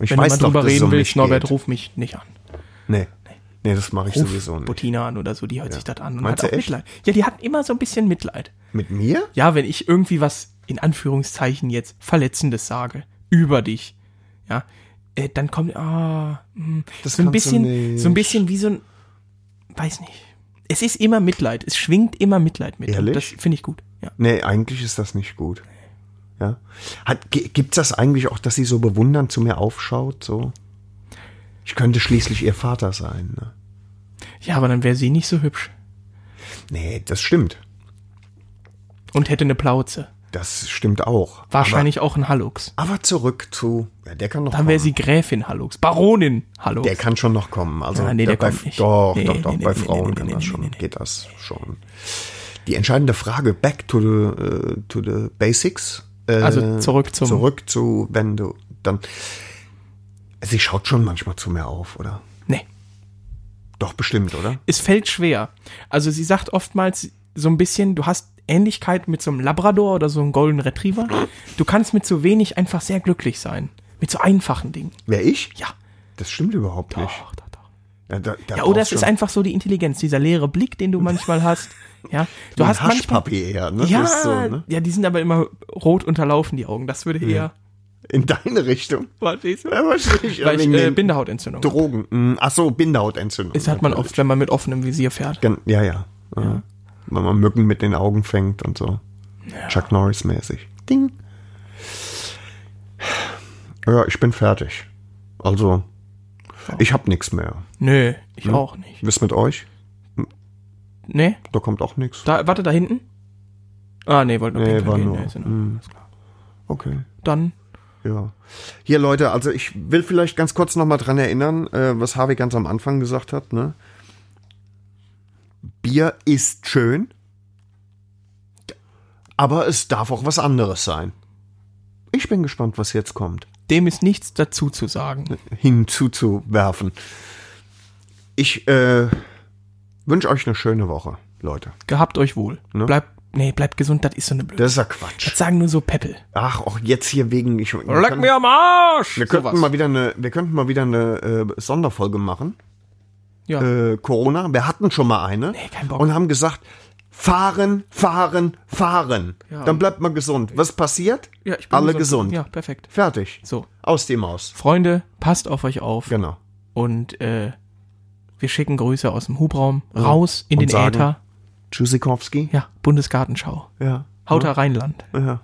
Ich Wenn weiß mal drüber reden mich Norbert, ruf mich nicht an. Nee. Nee, das mache ich Ruf sowieso nicht. Bettina an oder so, die hört sich das an und Meinst hat auch echt? Mitleid. Ja, die hat immer so ein bisschen Mitleid. Mit mir? Ja, wenn ich irgendwie was in Anführungszeichen jetzt Verletzendes sage über dich, ja, äh, dann kommt ah, mh, Das so ein bisschen, so ein bisschen wie so ein, weiß nicht. Es ist immer Mitleid. Es schwingt immer Mitleid mit. Ehrlich? Das finde ich gut. Ja. Nee, eigentlich ist das nicht gut. Ja. Hat, gi- gibt's das eigentlich auch, dass sie so bewundernd zu mir aufschaut, so? Ich könnte schließlich ihr Vater sein, ne? Ja, aber dann wäre sie nicht so hübsch Nee, das stimmt. und hätte eine Plauze. Das stimmt auch. Wahrscheinlich auch ein Hallux. Aber, aber zurück zu, ja, der kann noch Dann wäre sie Gräfin Hallux, Baronin Hallux. Der kann schon noch kommen. Also Ah, nee, der bei, kommt nicht. Doch, Nee, doch, doch. nee, bei Frauen kann das schon, geht das schon. Die entscheidende Frage, back to the, äh, to the basics. Äh, Also zurück zum- Zurück zu, wenn du dann, sie schaut schon manchmal zu mir auf, oder? nee. Doch, bestimmt, oder? es fällt schwer. Also sie sagt oftmals so ein bisschen, du hast Ähnlichkeit mit so einem Labrador oder so einem Golden Retriever. Du kannst mit so wenig einfach sehr glücklich sein. Mit so einfachen Dingen. Wer ich? Ja. Das stimmt überhaupt nicht. Doch, doch, doch. Ja, da, da Ja, oder es brauchst ist schon einfach so die Intelligenz, dieser leere Blick, den du manchmal hast. Ja, [laughs] du ein hast manchmal. Haschpapi eher, ne? Ja, so, ne? ja, die sind aber immer rot unterlaufen, die Augen. Das würde eher. In deine Richtung. Verstehst du? Ja, wahrscheinlich. Weil ich äh, den Bindehautentzung. habe. Drogen. Hm, Ach so, Bindehautentzündung. Das hat man oft, wenn man mit offenem Visier fährt. Gan- Ja, ja. ja. Wenn man Mücken mit den Augen fängt und so. Chuck Norris mäßig. Ding. Ja, ich bin fertig. Also, ich hab nichts mehr. Nö, ich auch nicht. Was mit euch? Nee, Da kommt auch nichts. da, warte, da hinten? Ah, nee, wollte nur Nee, war gehen. nur. Nee, ist klar. Okay. Dann, Ja. Hier, Leute, also ich will vielleicht ganz kurz nochmal dran erinnern, äh, was Harvey ganz am Anfang gesagt hat, ne? Bier ist schön, aber es darf auch was anderes sein. Ich bin gespannt, was jetzt kommt. Dem ist nichts dazu zu sagen. Hinzuzuwerfen. Ich äh, wünsche euch eine schöne Woche, Leute. Gehabt euch wohl. Ne? Bleibt, nee, bleibt gesund, das ist so eine blöde. Das ist ja Quatsch. Das sagen nur so Peppel. Ach, auch jetzt hier wegen. Ich, Leck mir am Arsch! wir könnten mal wieder eine, wir könnten mal wieder eine äh, Sonderfolge machen. ja. Äh, Corona. Wir hatten schon mal eine Nee, kein Bock. und haben gesagt, fahren, fahren, fahren. Ja. Dann bleibt man gesund. Was passiert? ja, ich bin Alle gesund. Ja, perfekt. Fertig. So. Aus die Maus. Freunde, passt auf euch auf. Genau. Und äh, wir schicken Grüße aus dem Hubraum raus in Und den sagen- Äther. Tschüssikowski. Ja, Bundesgartenschau. Ja. Hauter Rheinland. ja.